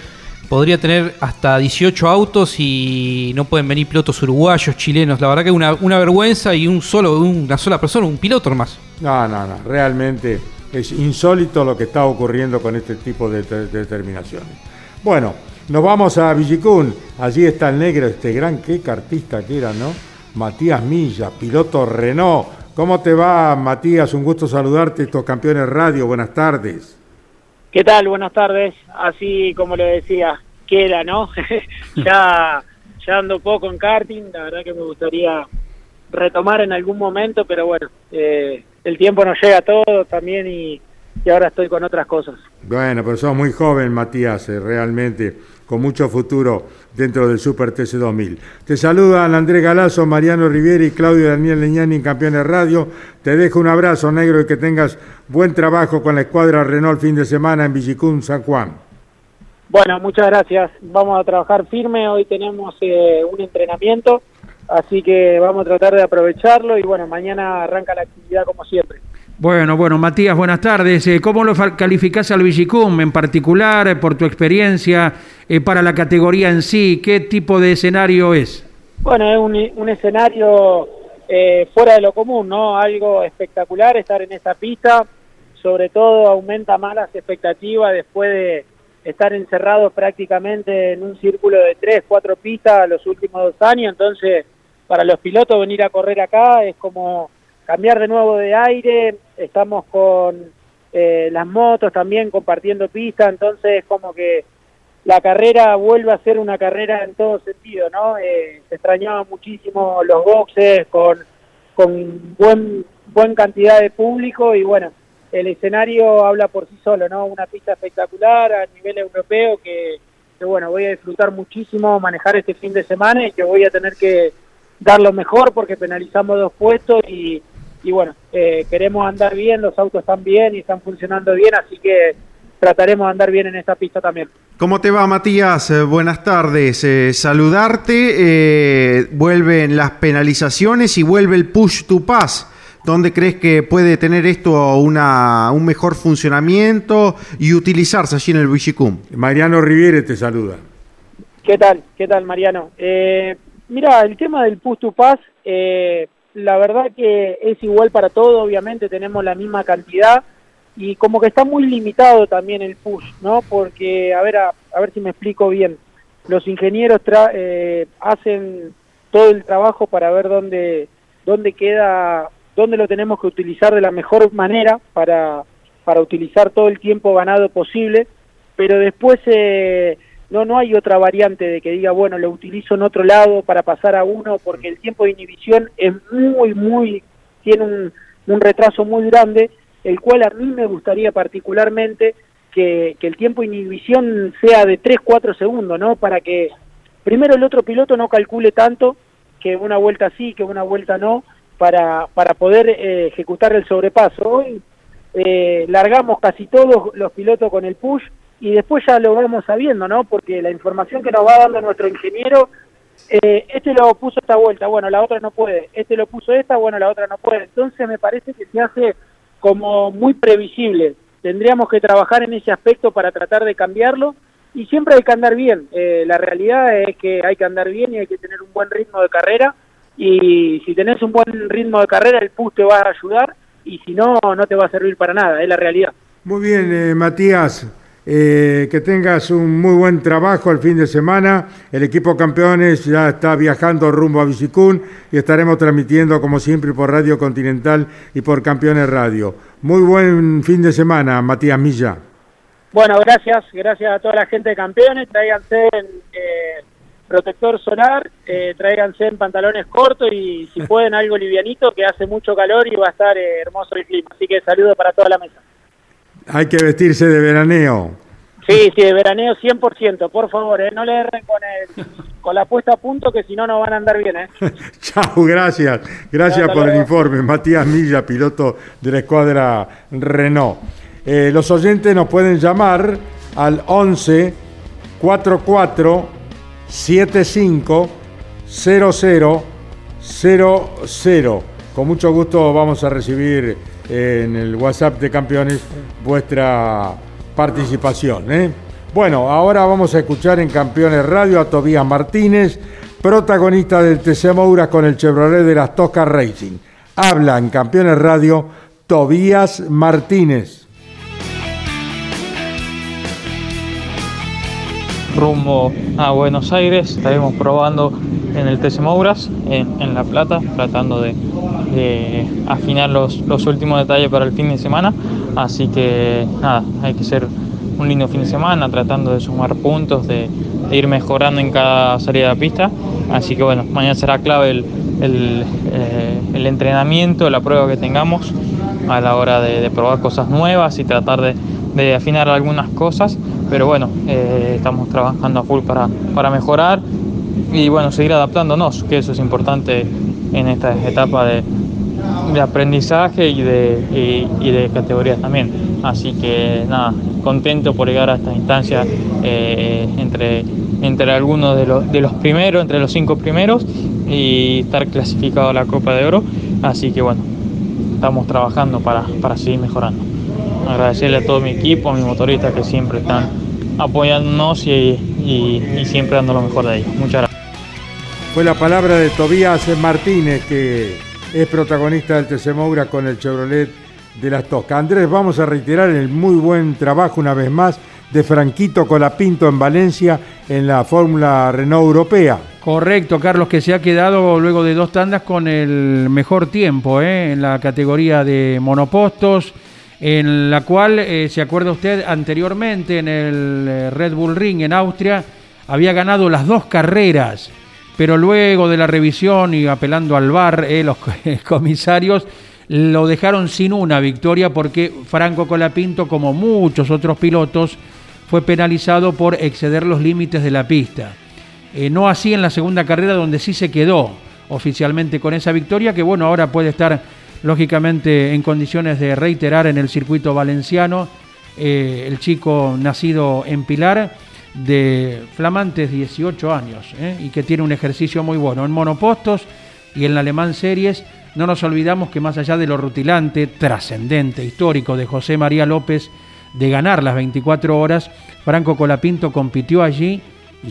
podría tener hasta 18 autos y no pueden venir pilotos uruguayos, chilenos. La verdad que una, una vergüenza y un solo, una sola persona, un piloto más. No, no, no. Realmente es insólito lo que está ocurriendo con este tipo de, determinaciones. Bueno, nos vamos a Villicún. Allí está el negro, este gran, qué cartista que era, ¿no? Matías Milla, piloto Renault. ¿Cómo te va, Matías? Un gusto saludarte, estos campeones radio. Buenas tardes. ¿Qué tal? Buenas tardes. Así como le decía, queda, ¿no? <laughs> ya, ya ando poco en karting, la verdad que me gustaría retomar en algún momento, pero bueno, eh, el tiempo nos llega a todos también y, y, ahora estoy con otras cosas. Bueno, pero sos muy joven, Matías, eh, realmente, con mucho futuro dentro del Super TC 2000. Te saludan Andrés Galazo, Mariano Riviera y Claudio Daniel Leñani en Campeones Radio. Te dejo un abrazo, negro, y que tengas buen trabajo con la escuadra Renault fin de semana en Villicún, San Juan. Bueno, muchas gracias. Vamos a trabajar firme. Hoy tenemos eh, un entrenamiento, así que vamos a tratar de aprovecharlo y bueno, mañana arranca la actividad como siempre. Bueno, bueno, Matías, buenas tardes. Eh, ¿Cómo lo calificás al Vigicum en particular, eh, por tu experiencia para la categoría en sí? ¿Qué tipo de escenario es? Bueno, es un, un escenario fuera de lo común, ¿no? Algo espectacular estar en esa pista. Sobre todo aumenta más las expectativas después de estar encerrados prácticamente en un círculo de tres, cuatro pistas los últimos dos años, entonces para los pilotos venir a correr acá es como cambiar de nuevo de aire, estamos con eh, las motos también compartiendo pista, entonces es como que la carrera vuelve a ser una carrera en todo sentido, ¿no? Eh, se extrañaban muchísimo los boxes con, con buen, buen cantidad de público y bueno, el escenario habla por sí solo, ¿no? Una pista espectacular a nivel europeo que, bueno, voy a disfrutar muchísimo manejar este fin de semana y que voy a tener que dar lo mejor porque penalizamos dos puestos y, y bueno, eh, queremos andar bien, los autos están bien y están funcionando bien, así que trataremos de andar bien en esta pista también. ¿Cómo te va, Matías? Eh, buenas tardes. Eh, saludarte. vuelven las penalizaciones y vuelve el push to pass. ¿Dónde crees que puede tener esto una, un mejor funcionamiento y utilizarse allí en el Vigicum? Mariano Riviere te saluda. ¿Qué tal? ¿Qué tal, Mariano? Eh, mira, el tema del push to pass, eh, la verdad que es igual para todo, obviamente tenemos la misma cantidad y como que está muy limitado también el push, ¿no? Porque, a ver, a, ver si me explico bien, los ingenieros eh, hacen todo el trabajo para ver dónde, dónde queda dónde lo tenemos que utilizar de la mejor manera para, para utilizar todo el tiempo ganado posible, pero después eh, no, no hay otra variante de que diga, bueno, lo utilizo en otro lado para pasar a uno, porque el tiempo de inhibición es muy, muy, tiene un, un retraso muy grande, el cual a mí me gustaría particularmente que, que el tiempo de inhibición sea de 3, 4 segundos, ¿no? Para que primero el otro piloto no calcule tanto, que una vuelta sí, que una vuelta no, para, para poder eh, ejecutar el sobrepaso. Hoy eh, largamos casi todos los pilotos con el push y después ya lo vamos sabiendo, ¿no? Porque la información que nos va dando nuestro ingeniero, eh, este lo puso esta vuelta, bueno, la otra no puede, este lo puso esta, bueno, la otra no puede. Entonces me parece que se hace como muy previsible. Tendríamos que trabajar en ese aspecto para tratar de cambiarlo y siempre hay que andar bien. Eh, la realidad es que hay que andar bien y hay que tener un buen ritmo de carrera y si tenés un buen ritmo de carrera el push te va a ayudar y si no, no te va a servir para nada, es la realidad. Muy bien, eh, Matías. Eh, que tengas un muy buen trabajo el fin de semana. El equipo campeones ya está viajando rumbo a Visicún y estaremos transmitiendo como siempre por Radio Continental y por Campeones Radio. Muy buen fin de semana, Matías Milla. Bueno, gracias, gracias a toda la gente de campeones. Tráiganse en eh, protector solar, eh, tráiganse en pantalones cortos y si <laughs> pueden algo livianito, que hace mucho calor y va a estar hermoso el clima. Así que saludos para toda la mesa. Hay que vestirse de veraneo. Sí, sí, de veraneo 100%, por favor, ¿eh? no le erren con, el, con la puesta a punto que si no, no van a andar bien. ¿eh? <laughs> Chao, gracias. Gracias por el informe. Matías Milla, piloto de la escuadra Renault. Eh, los oyentes nos pueden llamar al 11 44 75 00 00. Con mucho gusto vamos a recibir en el WhatsApp de campeones vuestra participación. ¿eh? Bueno, ahora vamos a escuchar en Campeones Radio a Tobías Martínez, protagonista del TC Moura con el Chevrolet de las Toscas Racing. Habla en Campeones Radio Tobías Martínez. Rumbo a Buenos Aires, estaremos probando en el TC Mouras, en La Plata, tratando de de afinar los, los, últimos detalles para el fin de semana. Así que nada, hay que ser un lindo fin de semana tratando de sumar puntos, de, ir mejorando en cada salida de pista. Así que bueno, mañana será clave el, el, eh, el entrenamiento, la prueba que tengamos a la hora de, de probar cosas nuevas y tratar de, de, afinar algunas cosas. Pero bueno, eh, estamos trabajando a full para, para mejorar y bueno, seguir adaptándonos, que eso es importante en esta etapa de, de aprendizaje y de, y, de categorías también. Así que nada, contento por llegar a esta instancia eh, entre, entre algunos de los, de los primeros, entre los cinco primeros y estar clasificado a la Copa de Oro. Así que bueno, estamos trabajando para, para seguir mejorando. Agradecerle a todo mi equipo, a mis motoristas que siempre están apoyándonos y, y siempre dando lo mejor de ellos. Muchas gracias. Fue la palabra de Tobías Martínez que es protagonista del TC Moura con el Chevrolet de las Toscas. Andrés, vamos a reiterar el muy buen trabajo una vez más de Franquito Colapinto en Valencia en la Fórmula Renault Europea. Correcto, Carlos, que se ha quedado luego de dos tandas con el mejor tiempo ¿eh? en la categoría de monopostos, en la cual, eh, se acuerda usted, anteriormente en el eh, Red Bull Ring en Austria, había ganado las dos carreras pero luego de la revisión y apelando al VAR, eh, los <laughs> comisarios lo dejaron sin una victoria porque Franco Colapinto, como muchos otros pilotos, fue penalizado por exceder los límites de la pista. No así en la segunda carrera donde sí se quedó oficialmente con esa victoria, que bueno, ahora puede estar lógicamente en condiciones de reiterar en el circuito valenciano. Eh, el chico nacido en Pilar de flamantes 18 años ¿eh? y que tiene un ejercicio muy bueno en monopostos y en la Alemán Series. No nos olvidamos que más allá de lo rutilante, trascendente, histórico de José María López de ganar las 24 horas, Franco Colapinto compitió allí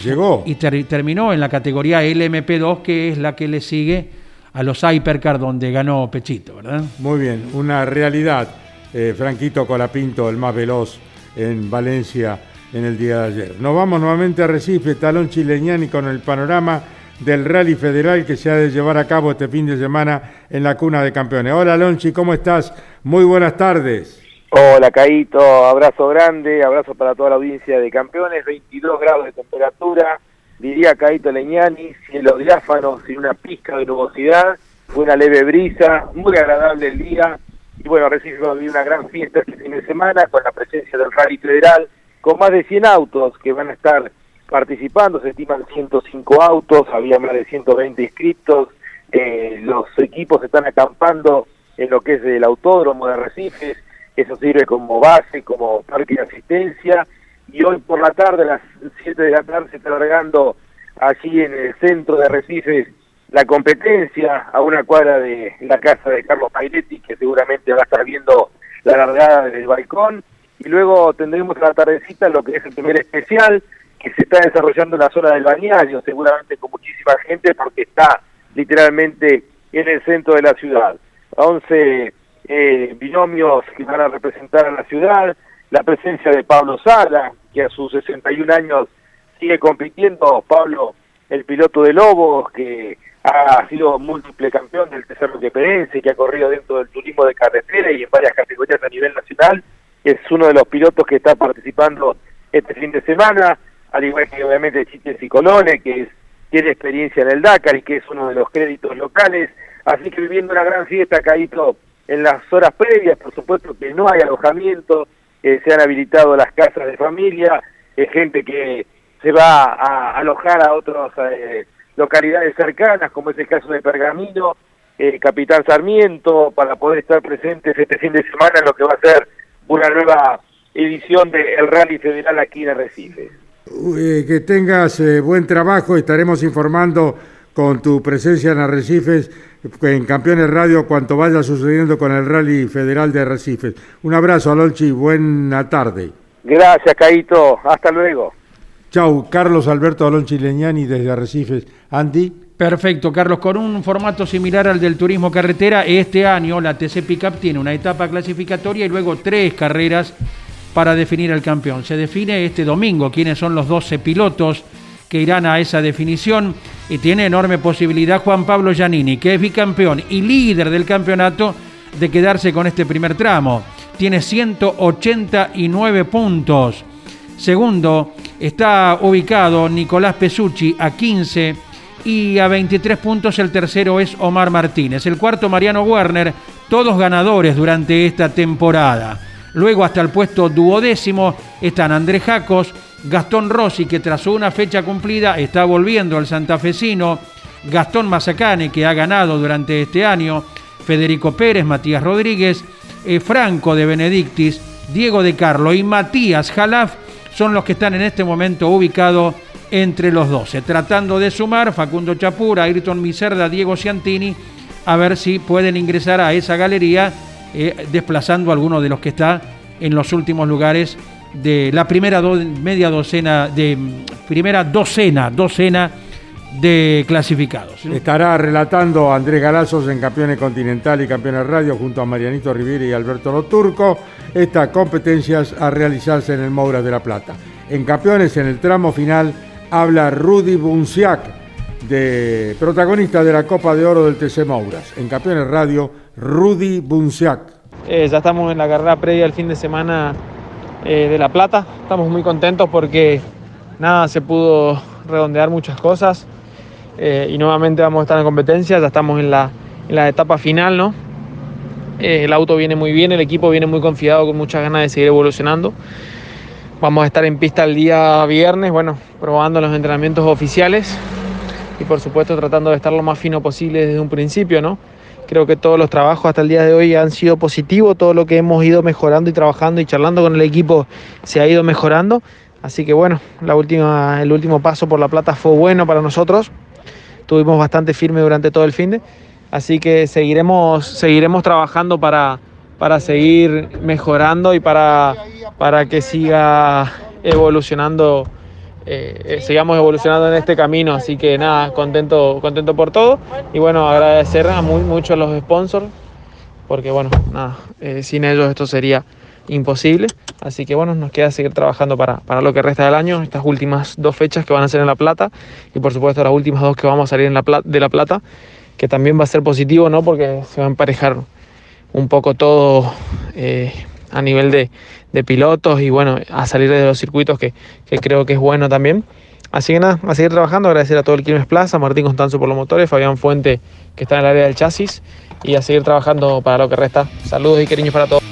Llegó. y terminó en la categoría LMP2, que es la que le sigue a los Hypercar donde ganó Pechito, ¿verdad? Muy bien, una realidad. Eh, Franquito Colapinto, el más veloz en Valencia en el día de ayer. Nos vamos nuevamente a Recife, Talón Chileñani con el panorama del Rally Federal que se ha de llevar a cabo este fin de semana en la cuna de campeones. Hola Lonchi, ¿cómo estás? Muy buenas tardes. Hola Caito, abrazo grande, abrazo para toda la audiencia de campeones, 22 grados de temperatura, diría Caito Leñani, cielo diáfano, sin una pizca de nubosidad, una leve brisa, muy agradable el día, y bueno, a vivir una gran fiesta este fin de semana con la presencia del Rally Federal, con más de 100 autos que van a estar participando, se estiman 105 autos, había más de 120 inscritos, eh, los equipos están acampando en lo que es el autódromo de Arrecifes, eso sirve como base, como parque de asistencia, y hoy por la tarde, a las 7 de la tarde, se está largando allí en el centro de Arrecifes la competencia a una cuadra de la casa de Carlos Pairetti, que seguramente va a estar viendo la largada del balcón, y luego tendremos la tardecita lo que es el primer especial, que se está desarrollando en la zona del bañario, seguramente con muchísima gente, porque está literalmente en el centro de la ciudad. 11 eh, binomios que van a representar a la ciudad, la presencia de Pablo Sala, que a sus 61 años sigue compitiendo, Pablo, el piloto de Lobos, que ha sido múltiple campeón del tercer Perense, que ha corrido dentro del turismo de carretera y en varias categorías a nivel nacional, es uno de los pilotos que está participando este fin de semana, al igual que obviamente Chites y Colone, que es, tiene experiencia en el Dakar y que es uno de los créditos locales, así que viviendo una gran fiesta, Caíto, en las horas previas, por supuesto que no hay alojamiento, eh, se han habilitado las casas de familia, eh, gente que se va a alojar a otras eh, localidades cercanas, como es el caso de Pergamino, Capitán Sarmiento, para poder estar presentes este fin de semana en lo que va a ser una nueva edición del Rally Federal aquí en Arrecife. que tengas buen trabajo, estaremos informando con tu presencia en Arrecifes, en Campeones Radio, cuanto vaya sucediendo con el Rally Federal de Arrecifes. Un abrazo, Alonchi, buena tarde. Gracias, Caito, hasta luego. Chau, Carlos Alberto Alonchi Leñani desde Arrecifes. Andy. Perfecto, Carlos, con un formato similar al del turismo carretera, este año la TC Pickup tiene una etapa clasificatoria y luego tres carreras para definir al campeón. Se define este domingo quiénes son los 12 pilotos que irán a esa definición y tiene enorme posibilidad Juan Pablo Giannini, que es bicampeón y líder del campeonato, de quedarse con este primer tramo. Tiene 189 puntos. Segundo está ubicado Nicolás Pesucci a 15 y a 23 puntos el tercero es Omar Martínez. El cuarto Mariano Werner, todos ganadores durante esta temporada. Luego hasta el puesto duodécimo están Andrés Jacos, Gastón Rossi, que tras una fecha cumplida está volviendo al santafesino, Gastón Mazacane, que ha ganado durante este año, Federico Pérez, Matías Rodríguez, eh, Franco de Benedictis, Diego de Carlo y Matías Jalaf son los que están en este momento ubicados entre los 12, tratando de sumar Facundo Chapura, Ayrton Miserda, Diego Ciantini, a ver si pueden ingresar a esa galería eh, desplazando a alguno de los que está en los últimos lugares de la primera media docena, de primera docena, docena de clasificados. Estará relatando Andrés Galazos en Campeones Continental y Campeones Radio junto a Marianito Rivera y Alberto Loturco estas competencias a realizarse en el Moura de la Plata. En Campeones, en el tramo final, habla Rudy Bunciac, de, protagonista de la Copa de Oro del TC Mouras. En Campeones Radio, Rudy Bunciac. Eh, ya estamos en la carrera previa al fin de semana eh, de La Plata. Estamos muy contentos porque nada, se pudo redondear muchas cosas eh, y nuevamente vamos a estar en competencia, ya estamos en la, etapa final, ¿no? Eh, el auto viene muy bien, el equipo viene muy confiado, con muchas ganas de seguir evolucionando. Vamos a estar en pista el día viernes, bueno, probando los entrenamientos oficiales y por supuesto tratando de estar lo más fino posible desde un principio, ¿no? Creo que todos los trabajos hasta el día de hoy han sido positivos, todo lo que hemos ido mejorando y trabajando y charlando con el equipo se ha ido mejorando. Así que bueno, el último paso por la plata fue bueno para nosotros. Tuvimos bastante firme durante todo el fin de. Así que seguiremos, seguiremos trabajando para, para seguir mejorando y para, para que siga evolucionando eh, eh, sigamos evolucionando en este camino. Así que nada, contento, contento por todo. Y bueno, agradecer a muy, mucho a los sponsors, porque bueno, nada, eh, sin ellos esto sería imposible. Así que bueno, nos queda seguir trabajando para, para, lo que resta del año, estas últimas dos fechas que van a ser en La Plata y por supuesto las últimas dos que vamos a salir en la de La Plata, que también va a ser positivo, ¿no? Porque se va a emparejar un poco todo a nivel de, de pilotos y bueno, a salir de los circuitos que, creo que es bueno también. Así que nada, a seguir trabajando, agradecer a todo el Quilmes Plaza, Martín Constanzo por los motores, Fabián Fuente que está en el área del chasis y a seguir trabajando para lo que resta. Saludos y cariños para todos.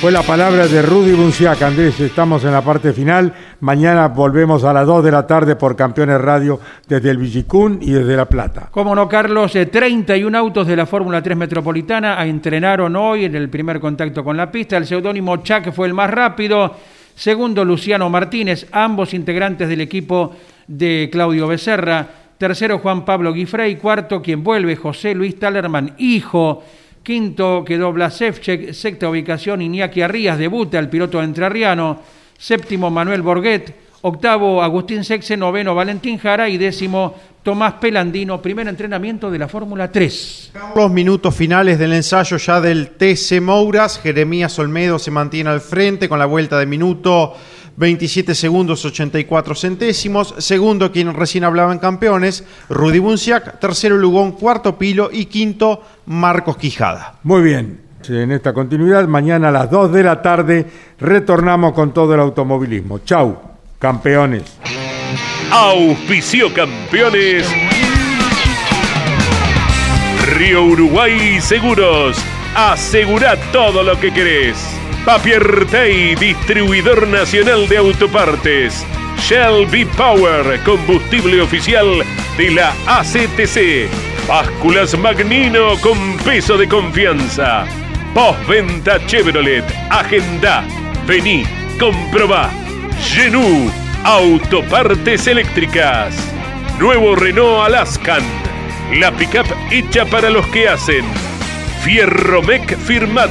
Fue la palabra de Rudy Bunciac. Andrés, estamos en la parte final. Mañana volvemos a las 2 de la tarde por Campeones Radio desde el Villicún y desde La Plata. Cómo no, Carlos, 31 eh, autos de la Fórmula 3 Metropolitana entrenaron hoy en el primer contacto con la pista. El seudónimo Chac fue el más rápido. Segundo, Luciano Martínez, ambos integrantes del equipo de Claudio Becerra. Tercero, Juan Pablo Guifrey. Cuarto, quien vuelve, José Luis Talerman, hijo Quinto quedó Blasevchek. Sexta ubicación Iñaki Arrías, debuta el piloto entrerriano. Séptimo Manuel Borguet. Octavo Agustín Sexe. Noveno Valentín Jara. Y décimo Tomás Pelandino. Primer entrenamiento de la Fórmula 3. Los minutos finales del ensayo ya del TC Mouras. Jeremías Olmedo se mantiene al frente con la vuelta de minuto 27 segundos 84 centésimos. Segundo, quien recién hablaba en campeones, Rudy Bunciac. Tercero, Lugón. Cuarto, Pilo. Y quinto, Marcos Quijada. Muy bien. En esta continuidad, mañana a las 2 de la tarde retornamos con todo el automovilismo. Chau, campeones. Auspicio campeones. Río Uruguay Seguros. Asegura todo lo que querés. Papier Tay, distribuidor nacional de autopartes. Shell V-Power, combustible oficial de la ACTC. Básculas Magnino con peso de confianza. Postventa Chevrolet. Agenda. Vení, comprobá. Genú, autopartes eléctricas. Nuevo Renault Alaskan. La pickup hecha para los que hacen. Fierromec Firmat